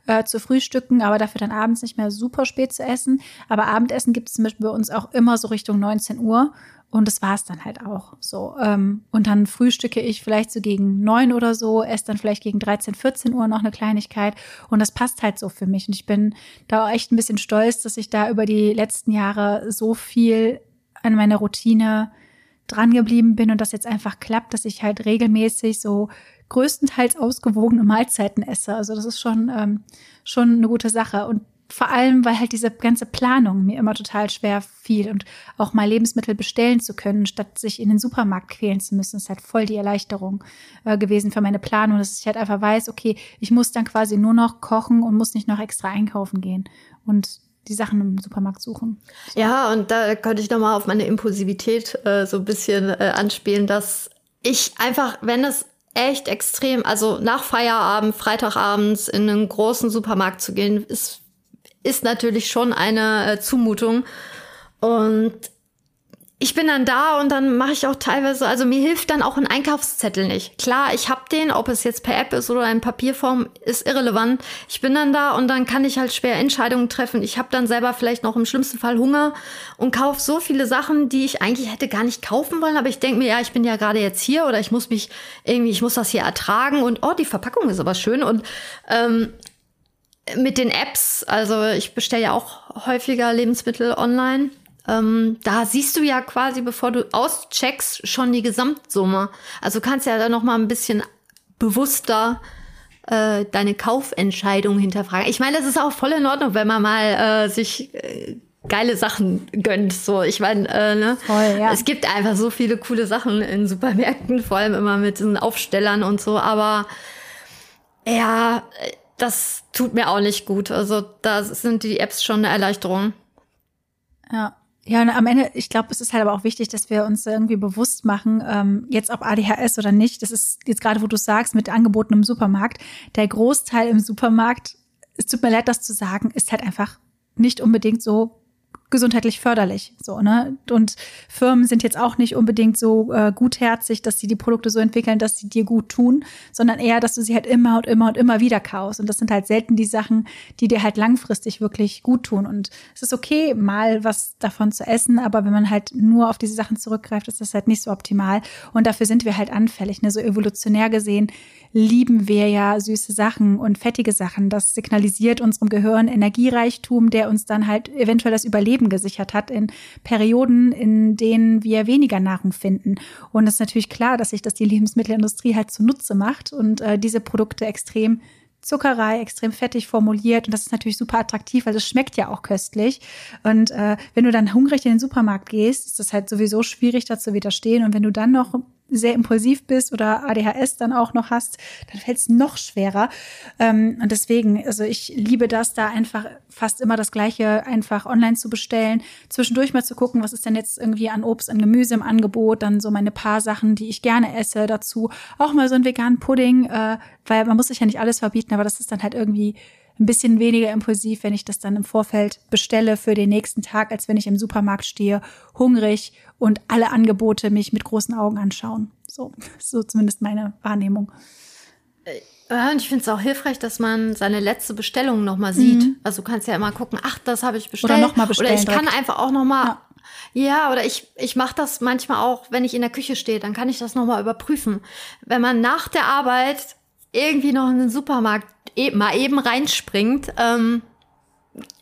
S1: äh, zu frühstücken, aber dafür dann abends nicht mehr super spät zu essen. Aber Abendessen gibt es zum Beispiel bei uns auch immer so Richtung 19 Uhr. Und das war es dann halt auch so. Ähm, und dann frühstücke ich vielleicht so gegen neun oder so, esse dann vielleicht gegen 13, 14 Uhr noch eine Kleinigkeit. Und das passt halt so für mich. Und ich bin da auch echt ein bisschen stolz, dass ich da über die letzten Jahre so viel an meiner Routine dran geblieben bin und das jetzt einfach klappt, dass ich halt regelmäßig so größtenteils ausgewogene Mahlzeiten esse. Also das ist schon, ähm, schon eine gute Sache. Und vor allem, weil halt diese ganze Planung mir immer total schwer fiel und auch mal Lebensmittel bestellen zu können, statt sich in den Supermarkt quälen zu müssen, ist halt voll die Erleichterung äh, gewesen für meine Planung, dass ich halt einfach weiß, okay, ich muss dann quasi nur noch kochen und muss nicht noch extra einkaufen gehen. Und die Sachen im Supermarkt suchen.
S2: So. Ja, und da könnte ich nochmal auf meine Impulsivität äh, so ein bisschen äh, anspielen, dass ich einfach, wenn es echt extrem, also nach Feierabend, Freitagabends in einen großen Supermarkt zu gehen, ist, ist natürlich schon eine äh, Zumutung. Und ich bin dann da und dann mache ich auch teilweise, also mir hilft dann auch ein Einkaufszettel nicht. Klar, ich habe den, ob es jetzt per App ist oder in Papierform, ist irrelevant. Ich bin dann da und dann kann ich halt schwer Entscheidungen treffen. Ich habe dann selber vielleicht noch im schlimmsten Fall Hunger und kaufe so viele Sachen, die ich eigentlich hätte gar nicht kaufen wollen. Aber ich denke mir, ja, ich bin ja gerade jetzt hier oder ich muss mich irgendwie, ich muss das hier ertragen und oh, die Verpackung ist aber schön und ähm, mit den Apps, also ich bestelle ja auch häufiger Lebensmittel online ähm, da siehst du ja quasi, bevor du auscheckst, schon die Gesamtsumme. Also kannst ja da noch mal ein bisschen bewusster äh, deine Kaufentscheidung hinterfragen. Ich meine, es ist auch voll in Ordnung, wenn man mal äh, sich äh, geile Sachen gönnt. So, ich meine, äh, ne? Voll, ja. es gibt einfach so viele coole Sachen in Supermärkten, vor allem immer mit diesen Aufstellern und so. Aber ja, das tut mir auch nicht gut. Also da sind die Apps schon eine Erleichterung.
S1: Ja. Ja, und am Ende, ich glaube, es ist halt aber auch wichtig, dass wir uns irgendwie bewusst machen, ähm, jetzt ob ADHS oder nicht, das ist jetzt gerade, wo du sagst, mit Angeboten im Supermarkt, der Großteil im Supermarkt, es tut mir leid, das zu sagen, ist halt einfach nicht unbedingt so gesundheitlich förderlich. So, ne? Und Firmen sind jetzt auch nicht unbedingt so äh, gutherzig, dass sie die Produkte so entwickeln, dass sie dir gut tun, sondern eher, dass du sie halt immer und immer und immer wieder kaufst. Und das sind halt selten die Sachen, die dir halt langfristig wirklich gut tun. Und es ist okay, mal was davon zu essen, aber wenn man halt nur auf diese Sachen zurückgreift, ist das halt nicht so optimal. Und dafür sind wir halt anfällig. Ne? So evolutionär gesehen lieben wir ja süße Sachen und fettige Sachen. Das signalisiert unserem Gehirn Energiereichtum, der uns dann halt eventuell das Überleben gesichert hat in Perioden, in denen wir weniger Nahrung finden. Und es ist natürlich klar, dass sich das die Lebensmittelindustrie halt zunutze macht und äh, diese Produkte extrem Zuckerei, extrem fettig formuliert und das ist natürlich super attraktiv, weil es schmeckt ja auch köstlich. Und äh, wenn du dann hungrig in den Supermarkt gehst, ist das halt sowieso schwierig, da zu widerstehen. Und wenn du dann noch sehr impulsiv bist oder ADHS dann auch noch hast, dann fällt es noch schwerer. Ähm, und deswegen, also ich liebe das, da einfach fast immer das Gleiche einfach online zu bestellen, zwischendurch mal zu gucken, was ist denn jetzt irgendwie an Obst, an Gemüse im Angebot, dann so meine paar Sachen, die ich gerne esse, dazu auch mal so einen veganen Pudding, äh, weil man muss sich ja nicht alles verbieten, aber das ist dann halt irgendwie ein bisschen weniger impulsiv, wenn ich das dann im Vorfeld bestelle für den nächsten Tag, als wenn ich im Supermarkt stehe, hungrig und alle Angebote mich mit großen Augen anschauen. So, so zumindest meine Wahrnehmung.
S2: Ja, und ich finde es auch hilfreich, dass man seine letzte Bestellung nochmal sieht. Mhm. Also du kannst ja immer gucken, ach, das habe ich bestellt.
S1: Oder nochmal bestellen.
S2: Oder ich direkt. kann einfach auch nochmal. Ja. Ja, oder ich, ich mache das manchmal auch, wenn ich in der Küche stehe, dann kann ich das nochmal überprüfen. Wenn man nach der Arbeit irgendwie noch in den Supermarkt e mal eben reinspringt ähm,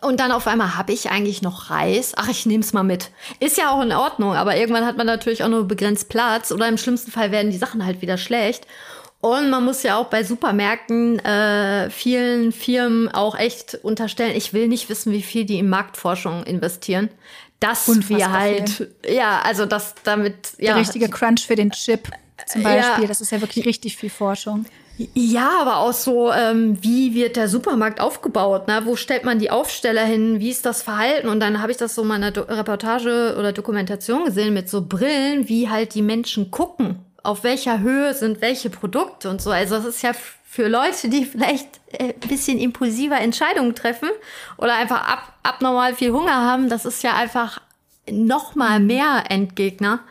S2: und dann auf einmal habe ich eigentlich noch Reis. Ach, ich nehme es mal mit. Ist ja auch in Ordnung, aber irgendwann hat man natürlich auch nur begrenzt Platz oder im schlimmsten Fall werden die Sachen halt wieder schlecht. Und man muss ja auch bei Supermärkten äh, vielen Firmen auch echt unterstellen, ich will nicht wissen, wie viel die in Marktforschung investieren. Dass Unfassbar wir halt, viel. ja, also das damit,
S1: ja. Der richtige Crunch für den Chip zum Beispiel, ja, das ist ja wirklich richtig viel Forschung.
S2: Ja, aber auch so, ähm, wie wird der Supermarkt aufgebaut? Ne? Wo stellt man die Aufsteller hin? Wie ist das Verhalten? Und dann habe ich das so in meiner Do Reportage oder Dokumentation gesehen mit so Brillen, wie halt die Menschen gucken. Auf welcher Höhe sind welche Produkte und so. Also das ist ja für Leute, die vielleicht äh, ein bisschen impulsiver Entscheidungen treffen oder einfach ab, abnormal viel Hunger haben, das ist ja einfach noch mal mehr Endgegner.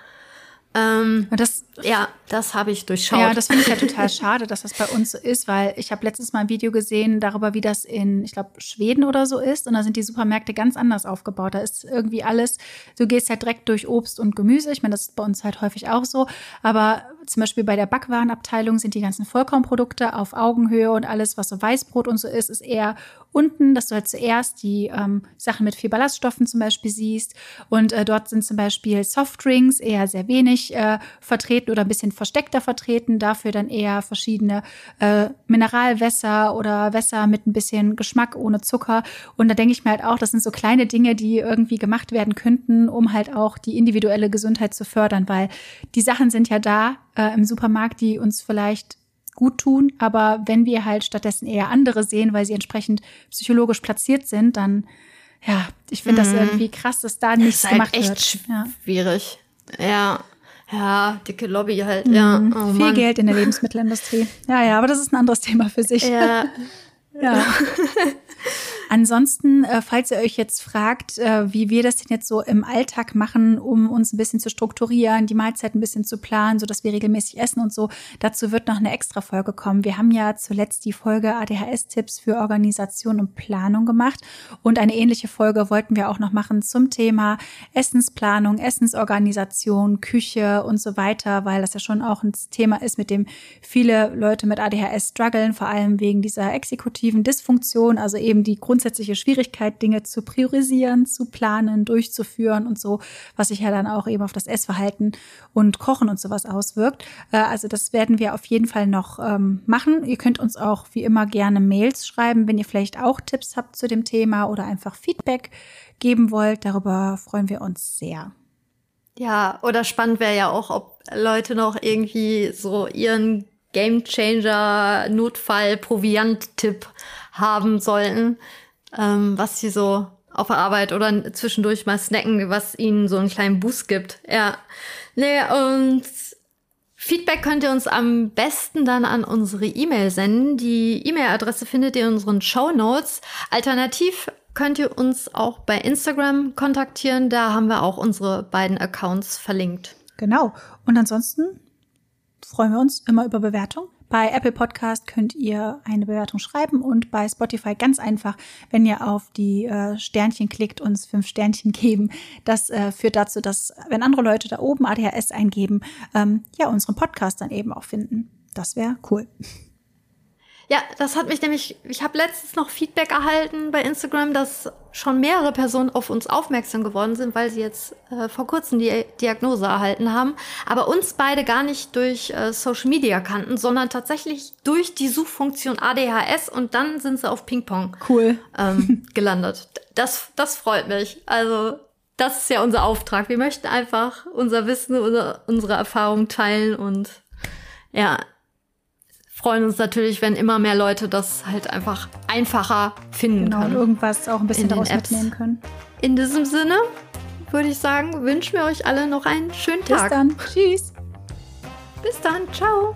S2: Ähm, das, ja, das habe ich durchschaut.
S1: Ja, das finde ich ja total schade, dass das bei uns so ist, weil ich habe letztens mal ein Video gesehen darüber, wie das in, ich glaube, Schweden oder so ist. Und da sind die Supermärkte ganz anders aufgebaut. Da ist irgendwie alles, du gehst halt direkt durch Obst und Gemüse. Ich meine, das ist bei uns halt häufig auch so. Aber zum Beispiel bei der Backwarenabteilung sind die ganzen Vollkornprodukte auf Augenhöhe und alles, was so Weißbrot und so ist, ist eher unten, dass du halt zuerst die ähm, Sachen mit viel Ballaststoffen zum Beispiel siehst. Und äh, dort sind zum Beispiel Softdrinks eher sehr wenig äh, vertreten oder ein bisschen versteckter vertreten. Dafür dann eher verschiedene äh, Mineralwässer oder Wässer mit ein bisschen Geschmack ohne Zucker. Und da denke ich mir halt auch, das sind so kleine Dinge, die irgendwie gemacht werden könnten, um halt auch die individuelle Gesundheit zu fördern, weil die Sachen sind ja da äh, im Supermarkt, die uns vielleicht gut tun. Aber wenn wir halt stattdessen eher andere sehen, weil sie entsprechend psychologisch platziert sind, dann, ja, ich finde mhm. das irgendwie krass, dass da nichts das ist halt gemacht echt
S2: wird. Ja. Schwierig. Ja. Ja, dicke Lobby halt, mhm. ja.
S1: Oh, Viel Mann. Geld in der Lebensmittelindustrie. Ja, ja, aber das ist ein anderes Thema für sich. Ja. ja. Ansonsten, äh, falls ihr euch jetzt fragt, äh, wie wir das denn jetzt so im Alltag machen, um uns ein bisschen zu strukturieren, die Mahlzeit ein bisschen zu planen, so dass wir regelmäßig essen und so, dazu wird noch eine extra Folge kommen. Wir haben ja zuletzt die Folge ADHS-Tipps für Organisation und Planung gemacht und eine ähnliche Folge wollten wir auch noch machen zum Thema Essensplanung, Essensorganisation, Küche und so weiter, weil das ja schon auch ein Thema ist, mit dem viele Leute mit ADHS strugglen, vor allem wegen dieser exekutiven Dysfunktion, also eben die Grund grundsätzliche Schwierigkeit, Dinge zu priorisieren, zu planen, durchzuführen und so, was sich ja dann auch eben auf das Essverhalten und Kochen und sowas auswirkt. Äh, also das werden wir auf jeden Fall noch ähm, machen. Ihr könnt uns auch wie immer gerne Mails schreiben, wenn ihr vielleicht auch Tipps habt zu dem Thema oder einfach Feedback geben wollt. Darüber freuen wir uns sehr.
S2: Ja, oder spannend wäre ja auch, ob Leute noch irgendwie so ihren Game Changer Notfall Proviant Tipp haben sollten ähm, was sie so auf der Arbeit oder zwischendurch mal snacken, was ihnen so einen kleinen Boost gibt. Ja. Nee, und Feedback könnt ihr uns am besten dann an unsere E-Mail senden. Die E-Mail-Adresse findet ihr in unseren Show Notes. Alternativ könnt ihr uns auch bei Instagram kontaktieren. Da haben wir auch unsere beiden Accounts verlinkt.
S1: Genau. Und ansonsten freuen wir uns immer über Bewertung. Bei Apple Podcast könnt ihr eine Bewertung schreiben und bei Spotify ganz einfach, wenn ihr auf die äh, Sternchen klickt, uns fünf Sternchen geben. Das äh, führt dazu, dass wenn andere Leute da oben ADHS eingeben, ähm, ja, unseren Podcast dann eben auch finden. Das wäre cool.
S2: Ja, das hat mich nämlich, ich habe letztens noch Feedback erhalten bei Instagram, dass schon mehrere Personen auf uns aufmerksam geworden sind, weil sie jetzt äh, vor kurzem die Diagnose erhalten haben, aber uns beide gar nicht durch äh, Social Media kannten, sondern tatsächlich durch die Suchfunktion ADHS und dann sind sie auf Ping-Pong
S1: cool.
S2: ähm, gelandet. Das, das freut mich. Also das ist ja unser Auftrag. Wir möchten einfach unser Wissen, unsere, unsere Erfahrungen teilen und ja, freuen uns natürlich, wenn immer mehr Leute das halt einfach einfacher finden genau, können.
S1: Und irgendwas auch ein bisschen daraus Apps. mitnehmen können.
S2: In diesem Sinne würde ich sagen, wünschen wir euch alle noch einen schönen Tag.
S1: Bis dann. Tschüss.
S2: Bis dann. Ciao.